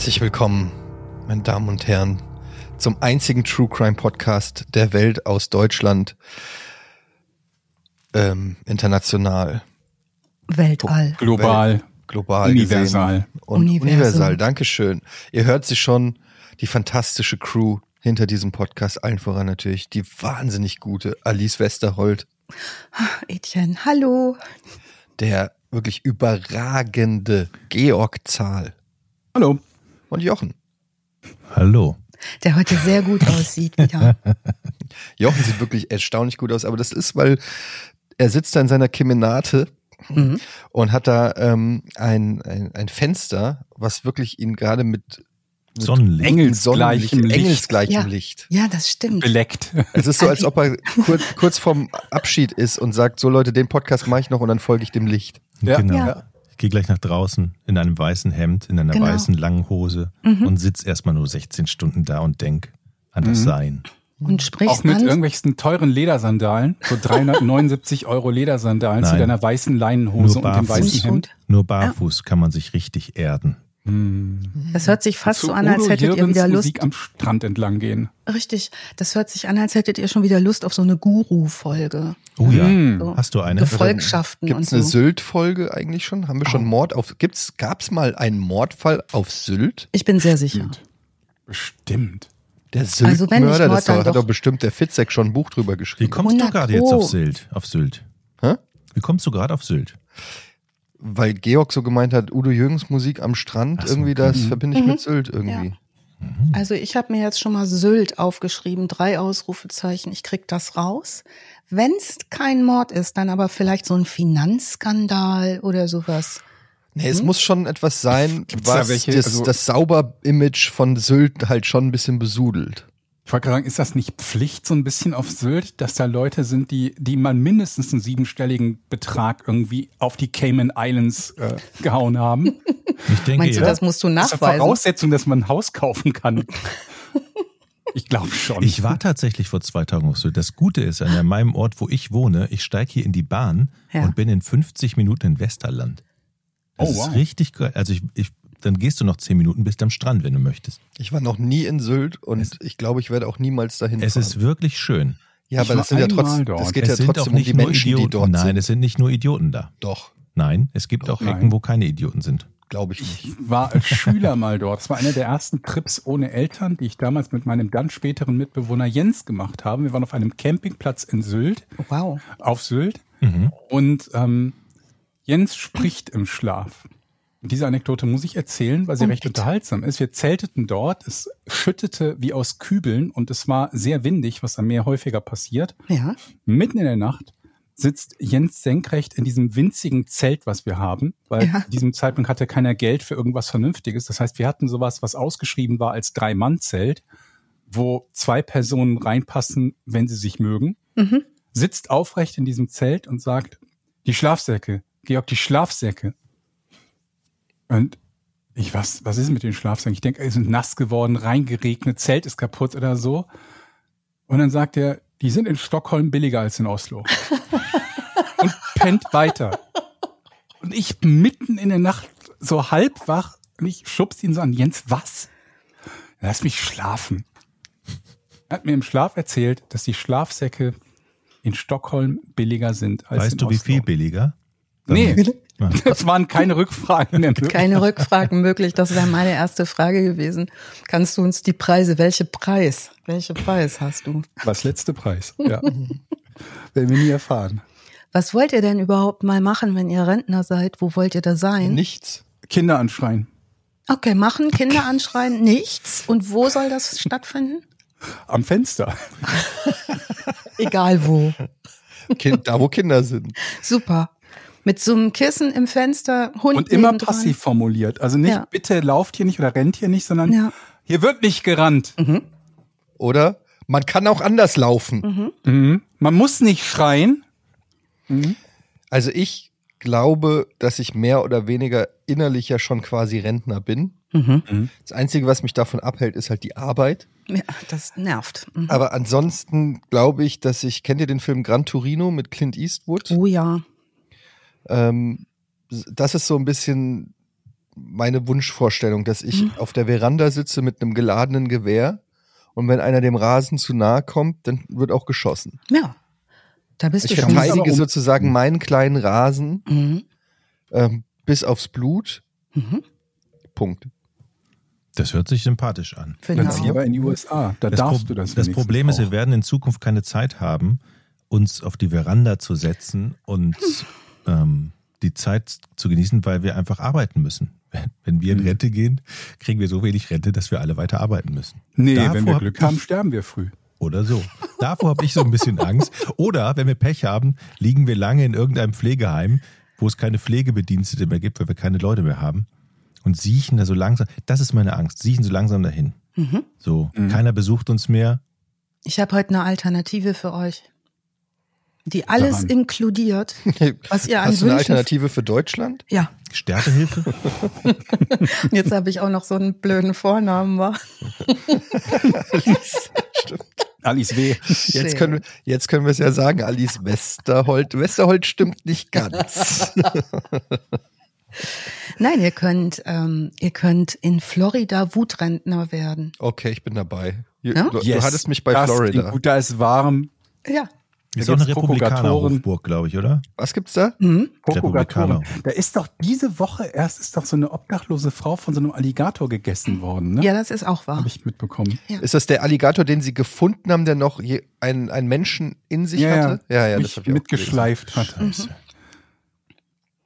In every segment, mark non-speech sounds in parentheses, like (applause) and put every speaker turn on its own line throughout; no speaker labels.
Herzlich willkommen, meine Damen und Herren, zum einzigen True Crime Podcast der Welt aus Deutschland, ähm, international,
Weltall.
Global.
global
Universal.
und
Universum.
universal. Dankeschön. Ihr hört sie schon, die fantastische Crew hinter diesem Podcast, allen voran natürlich die wahnsinnig gute Alice Westerholt,
Etienne, hallo.
der wirklich überragende Georg Zahl
Hallo.
Und Jochen.
Hallo.
Der heute sehr gut aussieht wieder. (laughs)
Jochen sieht wirklich erstaunlich gut aus, aber das ist, weil er sitzt da in seiner Kemenate
Mhm.
und hat da ähm, ein, ein, ein Fenster, was wirklich ihn gerade mit, mit
Sonnenlicht.
Engelsgleichem Licht.
engelsgleichem
Ja.
Licht.
Ja, das stimmt.
Beleckt.
Es ist so, als ob er (laughs) kurz, kurz vorm Abschied ist und sagt, so Leute, den Podcast mache ich noch und dann folge ich dem Licht.
Ja.
Genau.
Ja.
Gehe gleich nach draußen in einem weißen Hemd, in einer
Genau.
weißen langen Hose
Mhm.
und sitz erstmal nur 16 Stunden da und denk an das
Mhm.
Sein.
Und sprichst
Auch mit
ganz,
irgendwelchen teuren Ledersandalen. So 379 Euro Ledersandalen zu
Nein.
deiner weißen Leinenhose und dem weißen Hemd.
Nur barfuß kann man sich richtig erden.
Hm.
das hört sich fast so an, als hättet ihr
Jürgens
wieder Lust.
Musik am Strand entlang gehen.
Richtig. Das hört sich an, als hättet ihr schon wieder Lust auf so eine Guru-Folge.
Oh ja.
Hm.
So.
Hast du eine?
Gefolgschaften
Gibt
und
es eine
so.
Sylt-Folge eigentlich schon? Haben wir schon
Oh.
Mord auf. Gibt's, gab's mal einen Mordfall auf Sylt?
Ich bin sehr sicher.
Bestimmt. Bestimmt.
Der
Also
Sylt-Mörder, das war,
dann
hat
doch-
bestimmt der Fitzek schon ein Buch drüber
Wie
geschrieben.
kommst du
100
gerade jetzt auf Sylt? Auf Sylt?
Hä?
Wie kommst du gerade auf Sylt?
Weil Georg so gemeint hat, Udo Jürgens Musik am Strand,
so,
irgendwie
okay.
das verbinde ich
Mhm.
mit Sylt irgendwie.
Also ich habe mir jetzt schon mal Sylt aufgeschrieben, drei Ausrufezeichen. Ich krieg das raus. Wenn es kein Mord ist, dann aber vielleicht so ein Finanzskandal oder sowas.
Nee, es muss schon etwas sein,
Gibt's da
was
welche,
das,
also-
das Sauber-Image von Sylt halt schon ein bisschen besudelt.
Ich wollte gerade sagen, ist das nicht Pflicht so ein bisschen auf Sylt, dass da Leute sind, die, die mal mindestens einen siebenstelligen Betrag irgendwie auf die Cayman Islands äh, gehauen haben?
Ich denke
Meinst du,
ja.
das musst du
Das ist eine
nachweisen?
Voraussetzung, dass man ein Haus kaufen kann. Ich glaube schon.
Ich war tatsächlich vor zwei Tagen auf Sylt. Das Gute ist, an meinem Ort, wo ich wohne, ich steige hier in die Bahn
Ja.
und bin in 50 Minuten in Westerland. Das
Oh, wow.
ist richtig geil. Also ich, ich, dann gehst du noch 10 Minuten, bist am Strand, wenn du möchtest.
Ich war noch nie in Sylt und
Es-
ich glaube, ich werde auch niemals dahin
Es
fahren.
ist wirklich schön.
ja,
Ich
aber das sind ja trotzdem,
dort.
das geht
es
ja
sind
trotzdem
auch
um
nicht
die
nur
Menschen,
Idioten.
die dort
Nein,
sind.
es sind nicht nur Idioten da.
Doch,
Nein, es gibt auch
Nein.
Ecken, wo keine Idioten sind.
glaube ich nicht.
Ich war als (laughs) Schüler mal dort. Das war einer der ersten Trips ohne Eltern, die ich damals mit meinem dann späteren Mitbewohner Jens gemacht habe. Wir waren auf einem Campingplatz in Sylt,
Wow.
auf Sylt.
Mhm.
Und ähm, Jens spricht im Schlaf. Und Diese Anekdote muss ich erzählen, weil sie recht
Unbedingt.
unterhaltsam ist. Wir zelteten dort, es schüttete wie aus Kübeln und es war sehr windig, was am Meer häufiger passiert.
Ja.
Mitten in der Nacht sitzt Jens senkrecht in diesem winzigen Zelt, was wir haben, weil
Ja.
zu diesem Zeitpunkt hatte keiner Geld für irgendwas Vernünftiges. Das heißt, wir hatten sowas, was ausgeschrieben war als Drei-Mann-Zelt, wo zwei Personen reinpassen, wenn sie sich mögen,
Mhm.
sitzt aufrecht in diesem Zelt und sagt, die Schlafsäcke, Georg, die Schlafsäcke. Und ich, was, was ist mit den Schlafsäcken? Ich denke, die sind nass geworden, reingeregnet, Zelt ist kaputt oder so. Und dann sagt er, die sind in Stockholm billiger als in Oslo. (laughs) und pennt weiter. Und ich mitten in der Nacht so halb wach und ich schubs ihn so an, Jens, was? Lass mich schlafen. Er hat mir im Schlaf erzählt, dass die Schlafsäcke in Stockholm billiger sind als in
Weißt du, wie
Oslo.
viel billiger?
Nee, das (laughs) waren keine Rückfragen mehr. möglich.
Keine Rückfragen möglich. Das wäre meine erste Frage gewesen. Kannst du uns die Preise, welche Preis, welche Preis hast du?
Was letzte Preis? Ja. Werden wir nie erfahren.
Was wollt ihr denn überhaupt mal machen, wenn ihr Rentner seid? Wo wollt ihr da sein?
Nichts.
Kinder anschreien.
Okay, machen, Kinder anschreien, nichts. Und wo soll das stattfinden?
Am Fenster.
Egal wo.
Kind, da, wo Kinder sind.
Super. Mit so einem Kissen im Fenster, Hund
Und immer
nebendran.
passiv formuliert. Also nicht,
Ja.
bitte lauft hier nicht oder rennt hier nicht, sondern
Ja.
hier wird nicht gerannt.
Oder? Man kann auch anders laufen.
Mhm. Man muss nicht schreien.
Also ich glaube, dass ich mehr oder weniger innerlich ja schon quasi Rentner bin.
Mhm.
Das Einzige, was mich davon abhält, ist halt die Arbeit.
Ja, das nervt. Mhm.
Aber ansonsten glaube ich, dass ich, kennt ihr den Film Gran Torino mit Clint Eastwood?
Oh ja.
Ähm, das ist so ein bisschen meine Wunschvorstellung, dass ich auf der Veranda sitze mit einem geladenen Gewehr und wenn einer dem Rasen zu nahe kommt, dann wird auch geschossen.
Ja. Da bist
Ich
du schon.
verteidige
aber um-
sozusagen meinen kleinen Rasen
Mhm.
ähm, bis aufs Blut.
Mhm.
Punkt.
Das hört sich sympathisch an.
Finde
Dann zieh aber in die USA. Da
Das,
darfst
Pro
du das
das Problem ist, wir
auch.
werden in Zukunft keine Zeit haben, uns auf die Veranda zu setzen und ähm, die Zeit zu genießen, weil wir einfach arbeiten müssen. (laughs) Wenn wir in
Mhm.
Rente gehen, kriegen wir so wenig Rente, dass wir alle weiter arbeiten müssen.
Nee,
Davor
wenn wir Glück
ich-
haben, sterben wir früh.
Oder so. Davor habe ich so ein bisschen Angst. Oder wenn wir Pech haben, liegen wir lange in irgendeinem Pflegeheim, wo es keine Pflegebedienstete mehr gibt, weil wir keine Leute mehr haben. Und siechen da so langsam, das ist meine Angst, siechen so langsam dahin.
Mhm.
So,
Mhm.
keiner besucht uns mehr.
Ich habe heute eine Alternative für euch. Die alles
Daran.
inkludiert, was ihr an
Hast du eine
Wünschen.
Alternative für Deutschland?
Ja,
Sterbehilfe? (laughs)
jetzt habe ich auch noch so einen blöden Vornamen. War. (laughs)
Alice W.
Jetzt können, wir- jetzt können wir es ja sagen, Alice Westerholt. Westerholt stimmt nicht ganz. (laughs)
Nein, ihr könnt, ähm, ihr könnt in Florida Wutrentner werden.
Okay, ich bin dabei. Du,
Ja?
du, du hattest mich bei Florida.
Gut, da ist warm.
Ja.
Ist auch eine. Republikaner-Hochburg, glaube ich, oder?
Was gibt's da?
Mhm.
Republikaner.
Da ist doch diese Woche erst ist doch so eine obdachlose Frau von so einem Alligator gegessen worden, ne?
Ja, das ist auch wahr.
Habe ich mitbekommen.
Ja.
Ist das der Alligator, den sie gefunden haben, der noch je, einen, einen Menschen in sich hatte? Ja, ja, ich auch
mitgeschleift hat.
Scheiße.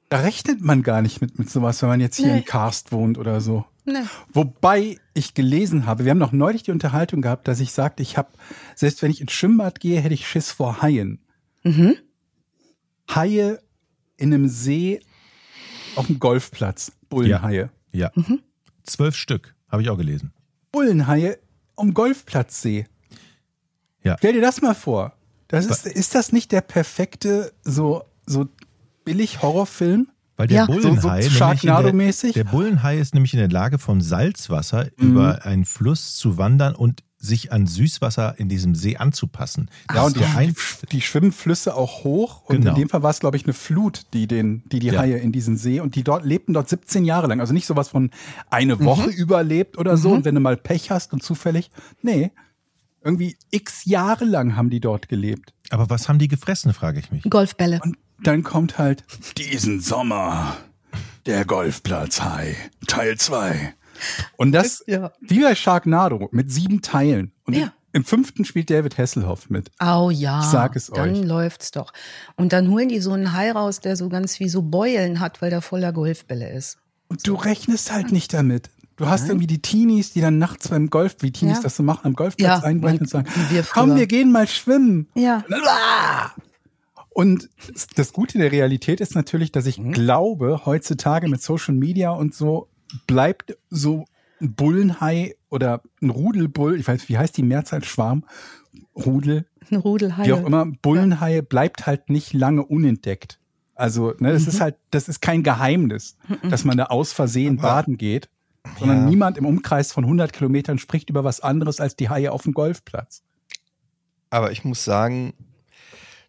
Da rechnet man gar nicht mit, mit sowas, wenn man jetzt hier
Nee.
in Karst wohnt oder so.
Nee.
Wobei ich gelesen habe, wir haben noch neulich die Unterhaltung gehabt, dass ich sagte, ich habe, selbst wenn ich ins Schwimmbad gehe, hätte ich Schiss vor Haien.
Mhm.
Haie in einem See auf dem Golfplatz. Bullenhaie.
Ja.
Mhm.
Zwölf Stück, habe ich auch gelesen.
Bullenhaie am Golfplatzsee.
Ja.
Stell dir das mal vor. Das ist, ist das nicht der perfekte, so, so billig Horrorfilm?
Weil der
Ja.
Bullenhai,
So- so
der, der Bullenhai ist nämlich in der Lage, vom Salzwasser
Mhm.
über einen Fluss zu wandern und sich an Süßwasser in diesem See anzupassen.
Ja, und die,
ein,
die schwimmen Flüsse auch hoch. Und
Genau.
in dem Fall war es, glaube ich, eine Flut, die den, die, die
Ja.
Haie in diesen See und die dort lebten dort 17 Jahre lang. Also nicht sowas von eine Woche überlebt oder so. Und wenn du mal Pech hast und zufällig, nee, irgendwie x Jahre lang haben die dort gelebt.
aber was haben die gefressen, frage ich mich.
Golfbälle.
Und dann kommt halt diesen Sommer der Golfplatzhai Teil 2. Und das
Ja.
wie bei Sharknado mit sieben Teilen. Und
Ja.
im fünften spielt David Hasselhoff mit.
Oh ja.
Ich sag es
dann
euch.
läuft's doch. Und dann holen die so einen Hai raus, der so ganz wie so Beulen hat, weil der voller Golfbälle ist.
Und du rechnest halt nicht damit. Du hast irgendwie die Teenies, die dann nachts beim Golf, wie Teenies
Ja.
das so machen, am Golfplatz
Ja,
einbrechen und sagen,
wir
komm, wir gehen mal schwimmen.
Ja.
Dann! Und das Gute der Realität ist natürlich, dass
Mhm.
ich glaube, heutzutage mit Social Media und so bleibt so ein Bullenhai oder ein Rudelbull, ich weiß, wie heißt die Mehrzahl, Schwarm, Rudel,
Ein Rudelhai.
wie auch immer, Bullenhaie bleibt halt nicht lange unentdeckt. Also, ne, das
Mhm.
ist halt, das ist kein Geheimnis, dass man da aus Versehen baden geht, sondern
Ja.
niemand im Umkreis von 100 Kilometern spricht über was anderes als die Haie auf dem Golfplatz.
Aber ich muss sagen,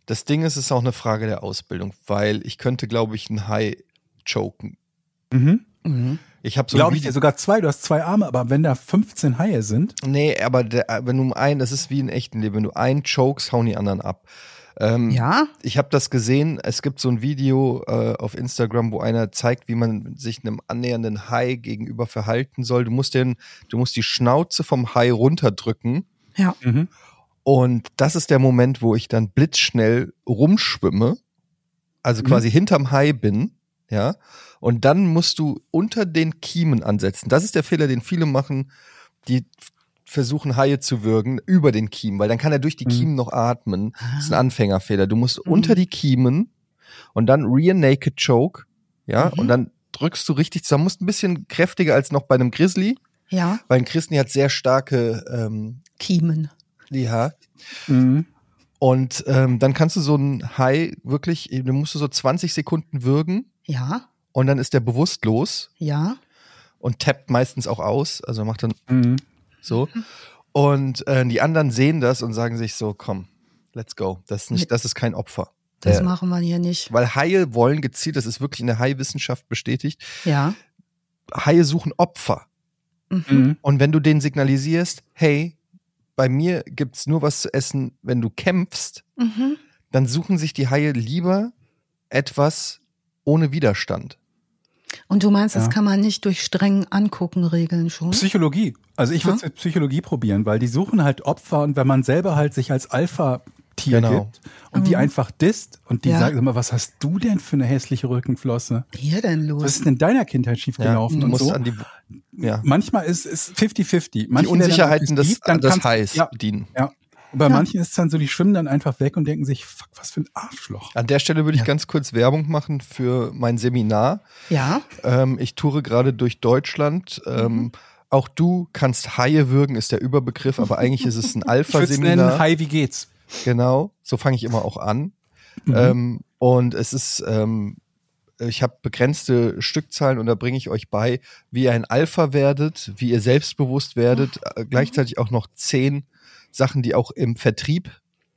das Ding ist, es ist auch eine Frage der Ausbildung, weil ich könnte, glaube ich, einen Hai choken.
Mhm.
Mhm.
Ich habe so
Glaube ich dir sogar zwei, du hast zwei Arme, aber wenn da 15 Haie sind,
Nee, aber der, wenn du einen, das ist wie in echten Leben, wenn du einen chokes, hauen die anderen ab. Ähm,
Ja.
Ich habe das gesehen, es gibt so ein Video äh, auf Instagram, wo einer zeigt, wie man sich einem annähernden Hai gegenüber verhalten soll. Du musst den, du musst die Schnauze vom Hai runterdrücken.
Ja.
Und das ist der Moment, wo ich dann blitzschnell rumschwimme, also
Mhm.
quasi hinterm Hai bin, ja. Und dann musst du unter den Kiemen ansetzen. Das ist der Fehler, den viele machen, die versuchen Haie zu würgen über den Kiemen, weil dann kann er durch die
Mhm.
Kiemen noch atmen. Das ist ein Anfängerfehler. Du musst
Mhm.
unter die Kiemen und dann Rear Naked Choke, ja,
Mhm.
und dann drückst du richtig zusammen. Musst ein bisschen kräftiger als noch bei einem Grizzly,
Ja.
weil ein Grizzly hat sehr starke ähm,
Kiemen.
Ja,
mhm.
und ähm, dann kannst du so einen Hai wirklich, du musst du so 20 Sekunden würgen
Ja.
und dann ist der bewusstlos
Ja.
und tappt meistens auch aus, also macht dann
Mhm.
so. Und äh, die anderen sehen das und sagen sich so, komm, let's go. Das ist nicht, das ist kein Opfer.
Das
Äh,
machen wir hier nicht.
weil Haie wollen gezielt, das ist wirklich in der Haiwissenschaft bestätigt,
Ja.
Haie suchen Opfer.
Mhm.
Und wenn du denen signalisierst, hey, bei mir gibt's nur was zu essen, wenn du kämpfst,
Mhm.
dann suchen sich die Haie lieber etwas ohne Widerstand.
Und du meinst, das
Ja.
kann man nicht durch streng angucken regeln schon?
Psychologie. Also ich würde es mit Psychologie probieren, weil die suchen halt Opfer und wenn man selber halt sich als Alpha-Tier
Genau.
gibt und die
Mhm.
einfach disst und die
Ja.
sagen immer, was hast du denn für eine hässliche Rückenflosse?
Hier denn los?
Was ist denn in deiner Kindheit schiefgelaufen
du
und so?
an die, ja,
Manchmal ist es 50-50.
die Unsicherheiten
dann
des,
lieb, dann kannst-
Hais
Ja,
bedienen.
ja. Und bei
Ja.
manchen ist es dann so, die schwimmen dann einfach weg und denken sich, fuck, was für ein Arschloch.
An der Stelle würde ich
Ja.
ganz kurz Werbung machen für mein Seminar.
ja.
Ähm, ich toure gerade durch Deutschland. Ähm, Auch du kannst Haie würgen, ist der Überbegriff, aber eigentlich ist es ein
Ich würde nennen,
Alpha-Seminar.
hi, wie geht's?
Genau, so fange ich immer auch an.
Mhm.
Ähm, und es ist, ähm, ich habe begrenzte Stückzahlen und da bringe ich euch bei, wie ihr ein Alpha werdet, wie ihr selbstbewusst werdet, äh, gleichzeitig auch noch zehn Sachen, die auch im Vertrieb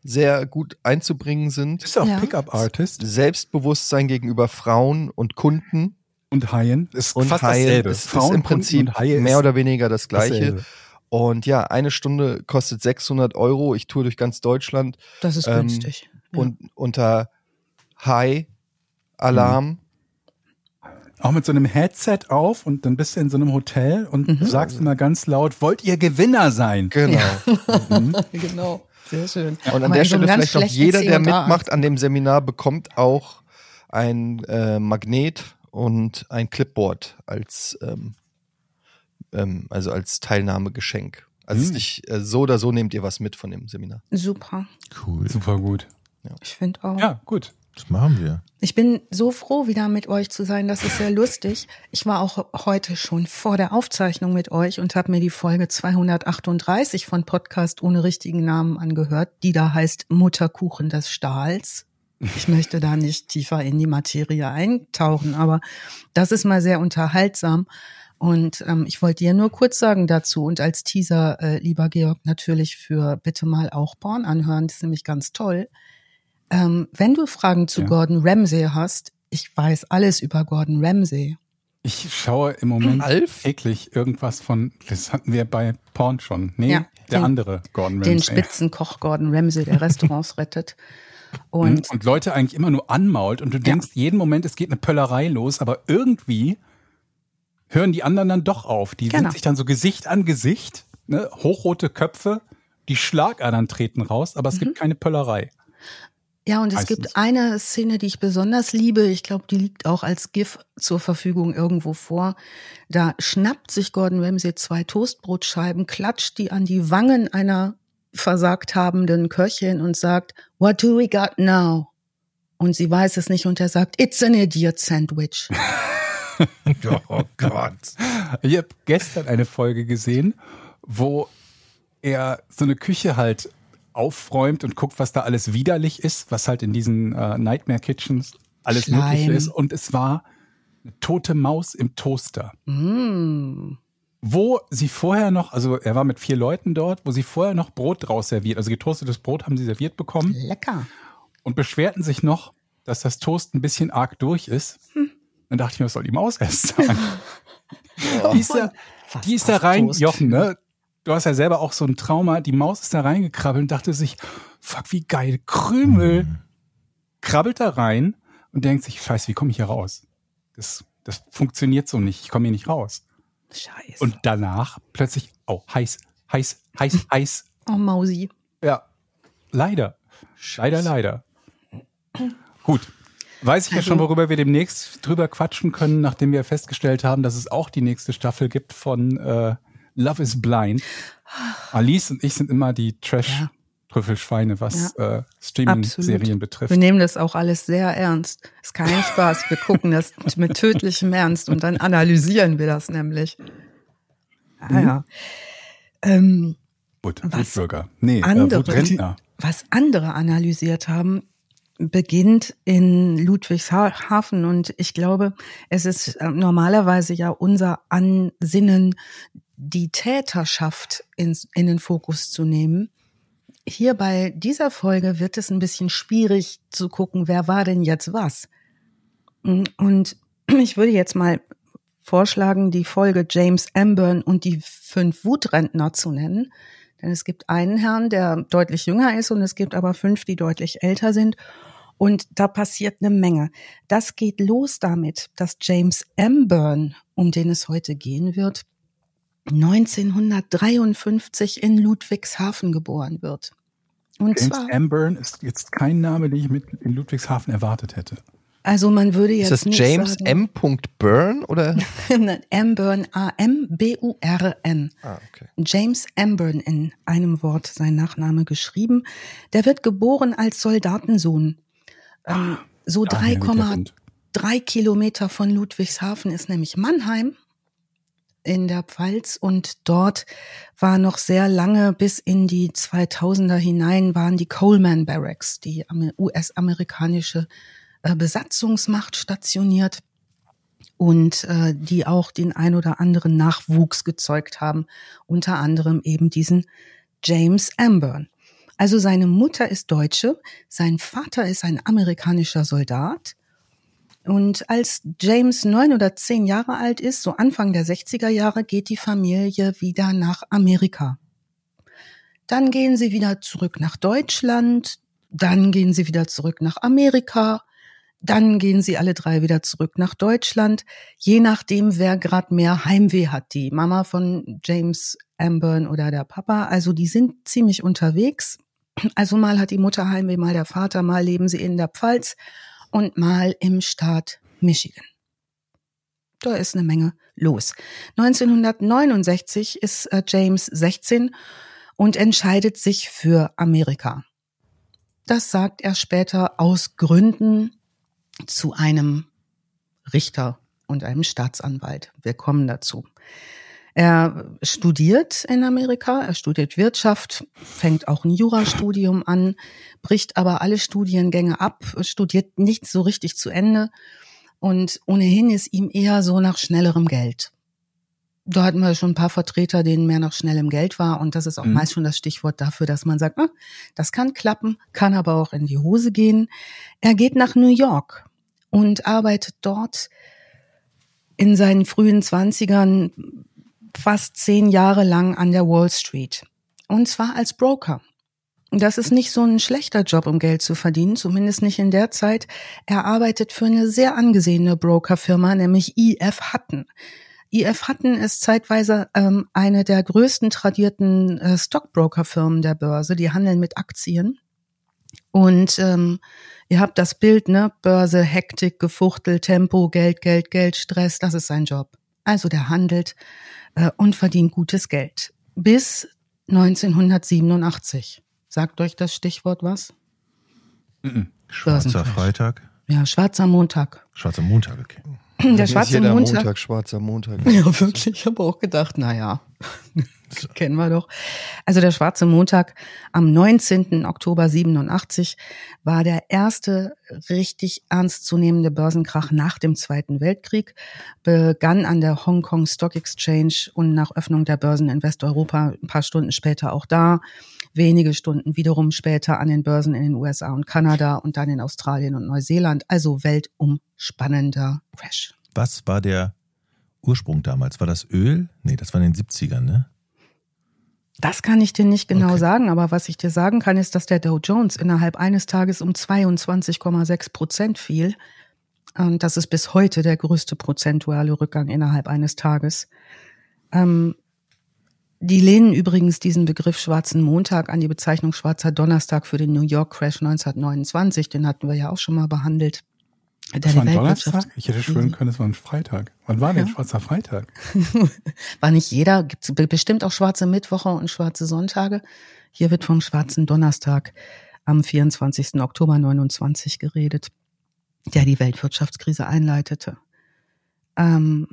sehr gut einzubringen sind.
Bist du auch
Ja.
Pickup-Artist
Selbstbewusstsein gegenüber Frauen und Kunden
und Haien? Ist
und
fast
Haie
dasselbe.
ist, ist
Frauen,
im
Kunden
Prinzip
und Haie
mehr
ist
oder weniger das Gleiche.
dasselbe.
Und ja, eine Stunde kostet 600 Euro. Ich tour durch ganz Deutschland
Das ist
Ähm,
günstig. Ja.
und unter High Alarm.
Auch mit so einem Headset auf und dann bist du in so einem Hotel und
Mhm.
sagst immer ganz laut, wollt ihr Gewinner sein?
Genau.
Mhm. (laughs)
genau. Sehr schön.
Und an
Aber
der
so
Stelle
ganz
vielleicht noch jeder, der mitmacht an dem Seminar, bekommt auch ein äh, Magnet und ein Clipboard als ähm, ähm, also als Teilnahmegeschenk. Also
Hm.
nicht, äh, so oder so nehmt ihr was mit von dem Seminar.
Super.
Cool.
Super gut.
Ich finde auch.
Ja, gut.
Das machen wir.
Ich bin so froh, wieder mit euch zu sein. Das ist sehr lustig. Ich war auch heute schon vor der Aufzeichnung mit euch und habe mir die Folge 238 von Podcast ohne richtigen Namen angehört, die da heißt Mutterkuchen des Stahls. Ich möchte da nicht tiefer in die Materie eintauchen, aber das ist mal sehr unterhaltsam. Und ähm, ich wollte dir nur kurz sagen dazu und als Teaser, äh, lieber Georg, natürlich für bitte mal auch Porn anhören. Das ist nämlich ganz toll. Ähm, wenn du Fragen zu
Ja.
Gordon Ramsay hast, ich weiß alles über Gordon Ramsay.
Ich schaue im Moment
Alf?
täglich irgendwas von, das hatten wir bei Porn schon. Nee,
Ja,
der
den-
andere Gordon
Den
Ramsay.
Spitzenkoch Gordon Ramsay, der Restaurants (laughs) rettet. Und
und, und Leute eigentlich immer nur anmault und du denkst jeden Moment, es geht eine Pöllerei los, aber irgendwie hören die anderen dann doch auf. Die
Genau.
sind sich dann so Gesicht an Gesicht, ne, hochrote Köpfe, die Schlagadern treten raus, aber es
Mhm.
gibt keine Pöllerei.
ja, und es
meistens.
gibt eine Szene, die ich besonders liebe. Ich glaube, die liegt auch als GIF zur Verfügung irgendwo vor. Da schnappt sich Gordon Ramsay zwei Toastbrotscheiben, klatscht die an die Wangen einer versagt habenden Köchin und sagt, What do we got now? Und sie weiß es nicht und er sagt, It's an idiot sandwich. (laughs) (laughs)
Oh Gott.
Ich habe gestern eine Folge gesehen, wo er so eine Küche halt aufräumt und guckt, was da alles widerlich ist, was halt in diesen äh, Nightmare Kitchens alles
Schleim.
Mögliche ist. Und es war eine tote Maus im Toaster.
Mm.
Wo sie vorher noch, also er war mit vier Leuten dort, wo sie vorher noch Brot draus serviert, also getoastetes Brot haben sie serviert bekommen
Lecker.
und beschwerten sich noch, dass das Toast ein bisschen arg durch ist. Dann dachte ich mir, was soll die Maus erst sagen? (laughs) die ist da, die ist da rein,
Toast
Jochen, ne? Du hast ja selber auch so ein Trauma. Die Maus ist da reingekrabbelt und dachte sich, fuck, wie geil, Krümel. Krabbelt da rein und denkt sich, scheiße, wie komme ich hier raus? Das, das funktioniert so nicht, ich komme hier nicht raus.
Scheiße.
Und danach plötzlich, oh, heiß, heiß, heiß, (laughs) heiß.
oh, Mausi.
Ja, leider. Leider, leider. Gut. Weiß ich ja
Also-
schon, worüber wir demnächst drüber quatschen können, nachdem wir festgestellt haben, dass es auch die nächste Staffel gibt von äh, Love is Blind. Alice und ich sind immer die Trash-Trüffelschweine, was äh, Streaming-Serien betrifft.
Wir nehmen das auch alles sehr ernst. Ist kein Spaß. Wir gucken das mit tödlichem Ernst und dann analysieren wir das nämlich. Ah, ja. ähm,
Wut,
was
Wutbürger. Nee, äh,
andere-
Wutrentner.
was andere analysiert haben, beginnt in Ludwigshafen und ich glaube, es ist äh, normalerweise ja unser Ansinnen, die Täterschaft ins, in den Fokus zu nehmen. Hier bei dieser Folge wird es ein bisschen schwierig zu gucken, wer war denn jetzt was. Und (clears throat) ich würde jetzt mal vorschlagen, die Folge James Amburn und die fünf Wutrentner zu nennen. Denn es gibt einen Herrn, der deutlich jünger ist und es gibt aber fünf, die deutlich älter sind. Und da passiert eine Menge. Das geht los damit, dass James Amburn, um den es heute gehen wird, 1953 in Ludwigshafen geboren wird.
Und James zwar, Amburn ist jetzt kein Name, den ich mit in Ludwigshafen erwartet hätte.
Also man würde jetzt
ist das James sagen, M. Burn oder (laughs)
M. Burn A M B U R N.
Ah, okay.
James Amburn in einem Wort sein Nachname geschrieben. Der wird geboren als Soldatensohn. Ähm, so 3,3 Kilometer von Ludwigshafen ist nämlich Mannheim in der Pfalz und dort war noch sehr lange bis in die 2000er hinein waren die Coleman Barracks, die US-amerikanische Besatzungsmacht stationiert und äh, die auch den ein oder anderen Nachwuchs gezeugt haben, unter anderem eben diesen James Amburn. Also seine Mutter ist Deutsche, sein Vater ist ein amerikanischer Soldat. Und als James neun oder zehn Jahre alt ist, so Anfang der 60er Jahre, geht die Familie wieder nach Amerika. Dann gehen sie wieder zurück nach Deutschland, dann gehen sie wieder zurück nach Amerika, dann gehen sie alle drei wieder zurück nach Deutschland, je nachdem, wer gerade mehr Heimweh hat, die Mama von James Amburn oder der Papa. Also die sind ziemlich unterwegs. Also mal hat die Mutter Heimweh, mal der Vater, mal leben sie in der Pfalz und mal im Staat Michigan. Da ist eine Menge los. 1969 ist äh, James 16 und entscheidet sich für Amerika. Das sagt er später aus Gründen zu einem Richter und einem Staatsanwalt. Wir kommen dazu. Er studiert in Amerika, er studiert Wirtschaft, fängt auch ein Jurastudium an, bricht aber alle Studiengänge ab, studiert nicht so richtig zu Ende und ohnehin ist ihm eher so nach schnellerem Geld. Da hatten wir schon ein paar Vertreter, denen mehr nach schnellem Geld war und das ist auch mhm. meist schon das Stichwort dafür, dass man sagt, ah, das kann klappen, kann aber auch in die Hose gehen. Er geht nach New York und arbeitet dort in seinen frühen Zwanzigern fast zehn Jahre lang an der Wall Street. Und zwar als Broker. Das ist nicht so ein schlechter Job, um Geld zu verdienen, zumindest nicht in der Zeit. Er arbeitet für eine sehr angesehene Brokerfirma, nämlich IF Hutton. IF Hutton ist zeitweise ähm, eine der größten tradierten äh, Stockbrokerfirmen der Börse. Die handeln mit Aktien. Und ähm, ihr habt das Bild, ne? Börse, Hektik, Gefuchtel, Tempo, Geld, Geld, Geld, Stress. Das ist sein Job. Also der handelt äh, und verdient gutes Geld. Bis 1987. Sagt euch das Stichwort was?
Schwarzer Freitag.
Ja, schwarzer Montag.
Schwarzer Montag, okay.
Der schwarze Montag.
Montag. Schwarzer Montag.
Ja, wirklich. Ich habe auch gedacht, na ja, kennen wir doch. Also der schwarze Montag am 19. Oktober 87 war der erste richtig ernstzunehmende Börsenkrach nach dem Zweiten Weltkrieg, begann an der Hong Kong Stock Exchange und nach Öffnung der Börsen in Westeuropa ein paar Stunden später auch da, wenige Stunden wiederum später an den Börsen in den USA und Kanada und dann in Australien und Neuseeland, also weltumspannender Crash.
Was war der Ursprung damals? War das Öl? Nee, das war in den 70ern, ne?
Das kann ich dir nicht genau okay. sagen, aber was ich dir sagen kann, ist, dass der Dow Jones innerhalb eines Tages um 22,6 Prozent fiel. Und das ist bis heute der größte prozentuale Rückgang innerhalb eines Tages. Ähm, die lehnen übrigens diesen Begriff Schwarzen Montag an die Bezeichnung Schwarzer Donnerstag für den New York Crash 1929. Den hatten wir ja auch schon mal behandelt.
Das war ein Donnerstag? Ich hätte schwören können, es war ein Freitag. Wann war denn ja. Schwarzer Freitag? (laughs)
war nicht jeder, gibt bestimmt auch schwarze Mittwoche und schwarze Sonntage. Hier wird vom schwarzen Donnerstag am 24. Oktober 29 geredet, der die Weltwirtschaftskrise einleitete. Ähm,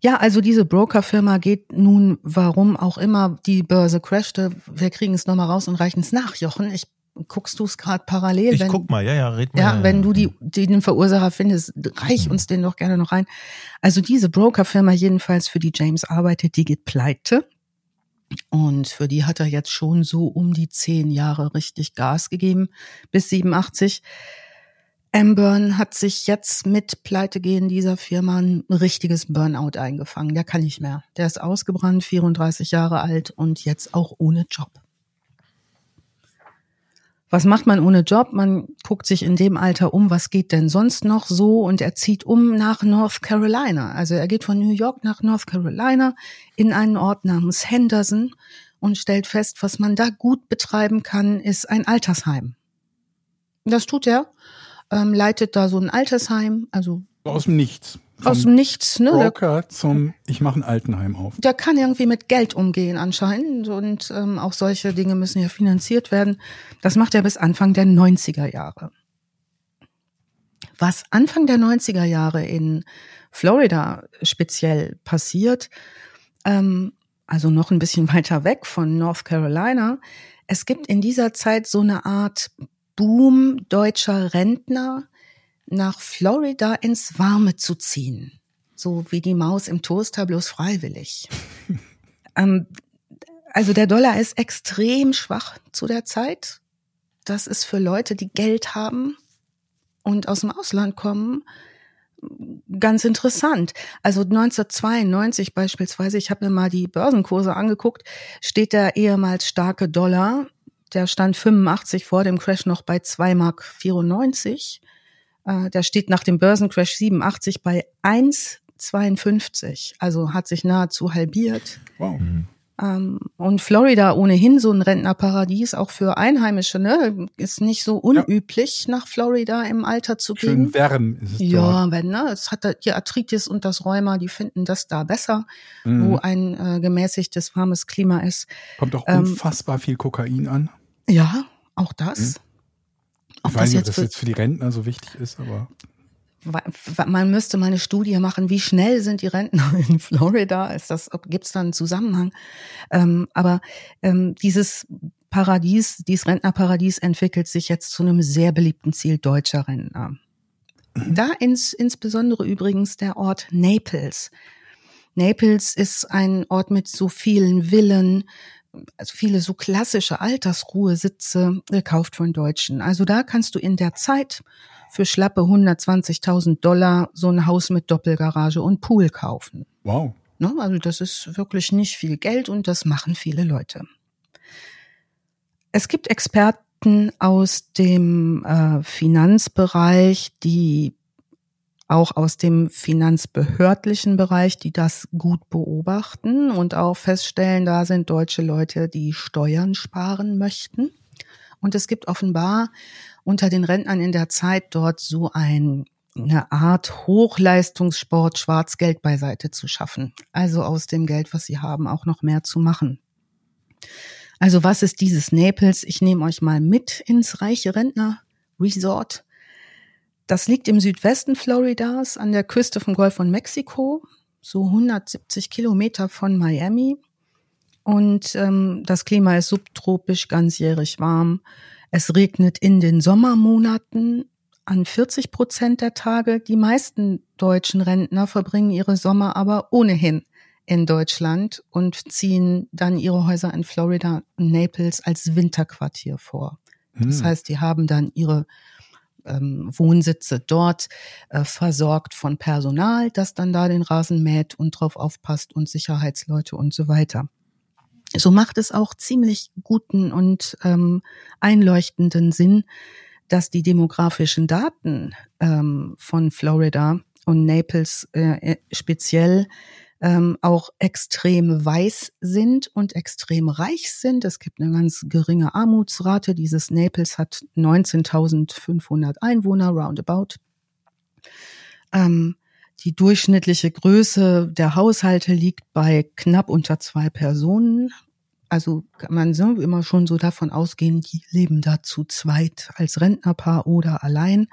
ja, also diese Brokerfirma geht nun, warum auch immer die Börse crashte, wir kriegen es nochmal raus und reichen es nach, Jochen. Ich guckst du es gerade parallel?
Ich wenn, guck mal, ja, ja, red mal.
Ja, wenn du die, den Verursacher findest, reich uns den doch gerne noch rein. Also diese Brokerfirma jedenfalls, für die James arbeitet, die geht pleite. Und für die hat er jetzt schon so um die zehn Jahre richtig Gas gegeben, bis 87. Amburn hat sich jetzt mit Pleitegehen dieser Firma ein richtiges Burnout eingefangen. Der kann nicht mehr. Der ist ausgebrannt, 34 Jahre alt und jetzt auch ohne Job. Was macht man ohne Job? Man guckt sich in dem Alter um, was geht denn sonst noch so und er zieht um nach North Carolina. Also er geht von New York nach North Carolina in einen Ort namens Henderson und stellt fest, was man da gut betreiben kann, ist ein Altersheim. Das tut er ähm, leitet da so ein Altersheim, also
aus dem Nichts.
Aus dem Nichts, ne?
Broker zum Ich mache ein Altenheim auf.
Der kann irgendwie mit Geld umgehen anscheinend und ähm, auch solche Dinge müssen ja finanziert werden. Das macht er bis Anfang der 90er Jahre. Was Anfang der 90er Jahre in Florida speziell passiert, ähm, also noch ein bisschen weiter weg von North Carolina, es gibt in dieser Zeit so eine Art Boom deutscher Rentner nach Florida ins Warme zu ziehen. So wie die Maus im Toaster, bloß freiwillig. (laughs) ähm, also der Dollar ist extrem schwach zu der Zeit. Das ist für Leute, die Geld haben und aus dem Ausland kommen, ganz interessant. Also 1992 beispielsweise, ich habe mir mal die Börsenkurse angeguckt, steht der ehemals starke Dollar der stand 85 vor dem Crash noch bei 2 Mark 94. Äh, der steht nach dem Börsencrash 87 bei 1,52. Also hat sich nahezu halbiert.
Wow. Mhm.
Ähm, und Florida ohnehin so ein Rentnerparadies, auch für Einheimische, ne? Ist nicht so unüblich, ja. nach Florida im Alter zu gehen.
Schön wärm ist es
Ja, dort. wenn, ne? Es hat die Arthritis und das Rheuma, die finden das da besser, mhm. wo ein äh, gemäßigtes, warmes Klima ist.
Kommt auch ähm, unfassbar viel Kokain an.
Ja, auch das. Hm.
Ob ich weiß nicht, ob das jetzt für die Rentner so wichtig ist, aber.
Man müsste mal eine Studie machen, wie schnell sind die Rentner (laughs) in Florida? Ist das, gibt es da einen Zusammenhang? Ähm, aber ähm, dieses Paradies, dieses Rentnerparadies entwickelt sich jetzt zu einem sehr beliebten Ziel deutscher Rentner. Mhm. Da ins, insbesondere übrigens der Ort Naples. Naples ist ein Ort mit so vielen Villen, also viele so klassische Altersruhesitze gekauft von Deutschen. Also da kannst du in der Zeit für schlappe 120.000 Dollar so ein Haus mit Doppelgarage und Pool kaufen.
Wow.
Ne? Also das ist wirklich nicht viel Geld und das machen viele Leute. Es gibt Experten aus dem äh, Finanzbereich, die auch aus dem finanzbehördlichen Bereich, die das gut beobachten und auch feststellen, da sind deutsche Leute, die Steuern sparen möchten. Und es gibt offenbar unter den Rentnern in der Zeit dort so ein, eine Art Hochleistungssport, Schwarzgeld beiseite zu schaffen. Also aus dem Geld, was sie haben, auch noch mehr zu machen. Also was ist dieses Naples? Ich nehme euch mal mit ins reiche Rentner Resort. Das liegt im Südwesten Floridas an der Küste vom Golf von Mexiko, so 170 Kilometer von Miami. Und ähm, das Klima ist subtropisch, ganzjährig warm. Es regnet in den Sommermonaten an 40 Prozent der Tage. Die meisten deutschen Rentner verbringen ihre Sommer aber ohnehin in Deutschland und ziehen dann ihre Häuser in Florida und Naples als Winterquartier vor. Das hm. heißt, die haben dann ihre ähm, Wohnsitze dort äh, versorgt von Personal, das dann da den Rasen mäht und drauf aufpasst und Sicherheitsleute und so weiter. So macht es auch ziemlich guten und ähm, einleuchtenden Sinn, dass die demografischen Daten ähm, von Florida und Naples äh, äh speziell ähm, auch extrem weiß sind und extrem reich sind. Es gibt eine ganz geringe Armutsrate. Dieses Naples hat 19.500 Einwohner, roundabout. Ähm, die durchschnittliche Größe der Haushalte liegt bei knapp unter zwei Personen. Also kann man so immer schon so davon ausgehen, die leben da zu zweit als Rentnerpaar oder allein.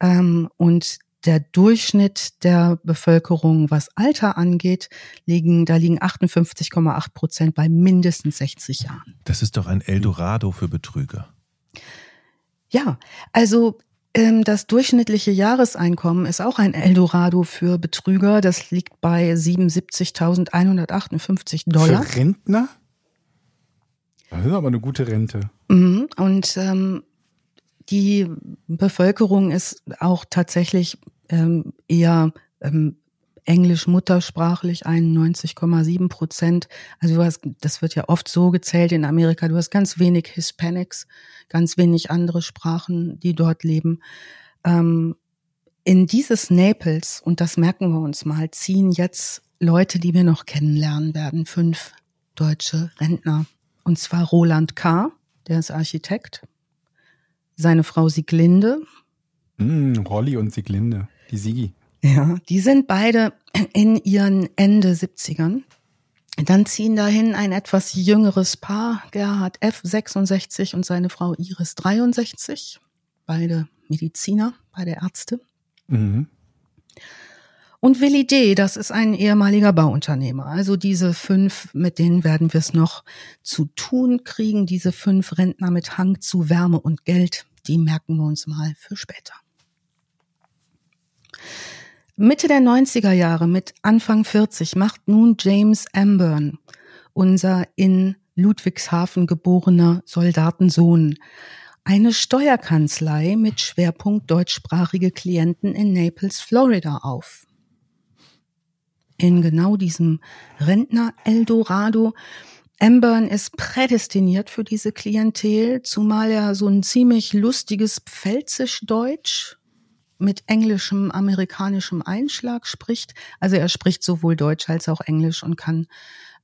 Ähm, und der Durchschnitt der Bevölkerung, was Alter angeht, liegen, da liegen 58,8 Prozent bei mindestens 60 Jahren.
Das ist doch ein Eldorado für Betrüger.
Ja, also ähm, das durchschnittliche Jahreseinkommen ist auch ein Eldorado für Betrüger. Das liegt bei 77.158 Dollar.
Für Rentner? Das ist aber eine gute Rente.
Mhm. Und ähm, die Bevölkerung ist auch tatsächlich ähm, eher ähm, Englisch muttersprachlich 91,7 Prozent. Also du hast, das wird ja oft so gezählt in Amerika. Du hast ganz wenig Hispanics, ganz wenig andere Sprachen, die dort leben. Ähm, in dieses Naples, und das merken wir uns mal, ziehen jetzt Leute, die wir noch kennenlernen werden, fünf deutsche Rentner. Und zwar Roland K., der ist Architekt, seine Frau Sieglinde.
Mm, Rolli und Sieglinde, die Sigi.
Ja, die sind beide in ihren Ende 70ern. Dann ziehen dahin ein etwas jüngeres Paar, Gerhard F. 66 und seine Frau Iris 63, beide Mediziner, beide Ärzte. Mhm. Und Willi D., das ist ein ehemaliger Bauunternehmer. Also diese fünf, mit denen werden wir es noch zu tun kriegen. Diese fünf Rentner mit Hang zu Wärme und Geld, die merken wir uns mal für später. Mitte der 90er Jahre mit Anfang 40 macht nun James Amburn, unser in Ludwigshafen geborener Soldatensohn, eine Steuerkanzlei mit Schwerpunkt deutschsprachige Klienten in Naples, Florida auf. In genau diesem Rentner Eldorado Amburn ist prädestiniert für diese Klientel, zumal er so ein ziemlich lustiges Pfälzisch-Deutsch mit englischem, amerikanischem Einschlag spricht. Also er spricht sowohl Deutsch als auch Englisch und kann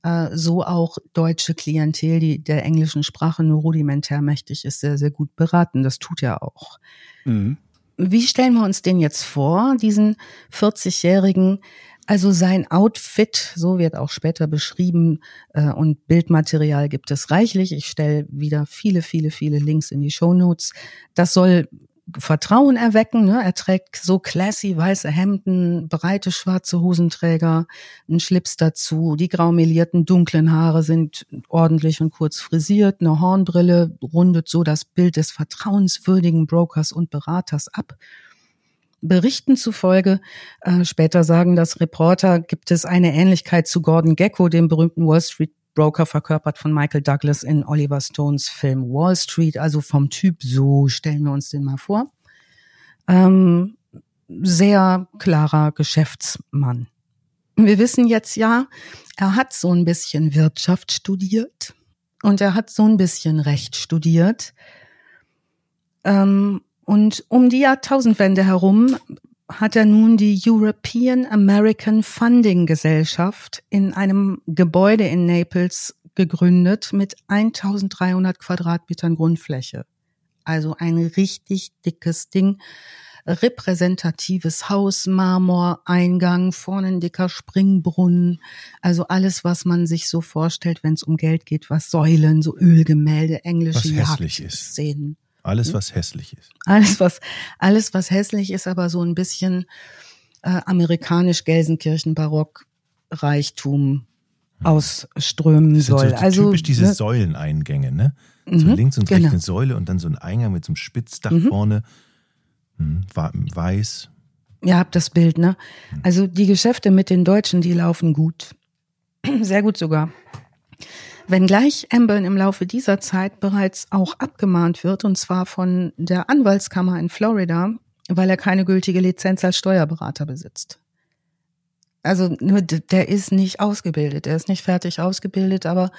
äh, so auch deutsche Klientel, die der englischen Sprache nur rudimentär mächtig ist, sehr, sehr gut beraten. Das tut er auch. Mhm. Wie stellen wir uns den jetzt vor, diesen 40-jährigen also sein Outfit, so wird auch später beschrieben äh, und Bildmaterial gibt es reichlich. Ich stelle wieder viele, viele, viele Links in die Show Notes. Das soll Vertrauen erwecken. Ne? Er trägt so classy weiße Hemden, breite schwarze Hosenträger, einen Schlips dazu. Die graumelierten dunklen Haare sind ordentlich und kurz frisiert. Eine Hornbrille rundet so das Bild des vertrauenswürdigen Brokers und Beraters ab. Berichten zufolge, äh, später sagen das Reporter, gibt es eine Ähnlichkeit zu Gordon Gecko, dem berühmten Wall Street Broker verkörpert von Michael Douglas in Oliver Stones Film Wall Street. Also vom Typ, so stellen wir uns den mal vor. Ähm, sehr klarer Geschäftsmann. Wir wissen jetzt ja, er hat so ein bisschen Wirtschaft studiert und er hat so ein bisschen Recht studiert. Ähm, und um die Jahrtausendwende herum hat er nun die European American Funding Gesellschaft in einem Gebäude in Naples gegründet mit 1300 Quadratmetern Grundfläche. Also ein richtig dickes Ding. Repräsentatives Haus, Marmor, Eingang, vorne ein dicker Springbrunnen. Also alles, was man sich so vorstellt, wenn es um Geld geht, was Säulen, so Ölgemälde, englische Jagdszenen.
Alles, was hässlich ist.
Alles, was, alles, was hässlich ist, aber so ein bisschen äh, amerikanisch Gelsenkirchen Barock Reichtum ausströmen das soll.
So also typisch diese ne? Säuleneingänge, ne? So mhm, links und rechts genau. eine Säule und dann so ein Eingang mit so einem Spitzdach mhm. vorne, hm, weiß.
Ihr habt das Bild, ne? Mhm. Also die Geschäfte mit den Deutschen, die laufen gut. (clears throat) Sehr gut sogar. Wenngleich Ambern im Laufe dieser Zeit bereits auch abgemahnt wird, und zwar von der Anwaltskammer in Florida, weil er keine gültige Lizenz als Steuerberater besitzt. Also nur der ist nicht ausgebildet, er ist nicht fertig ausgebildet, aber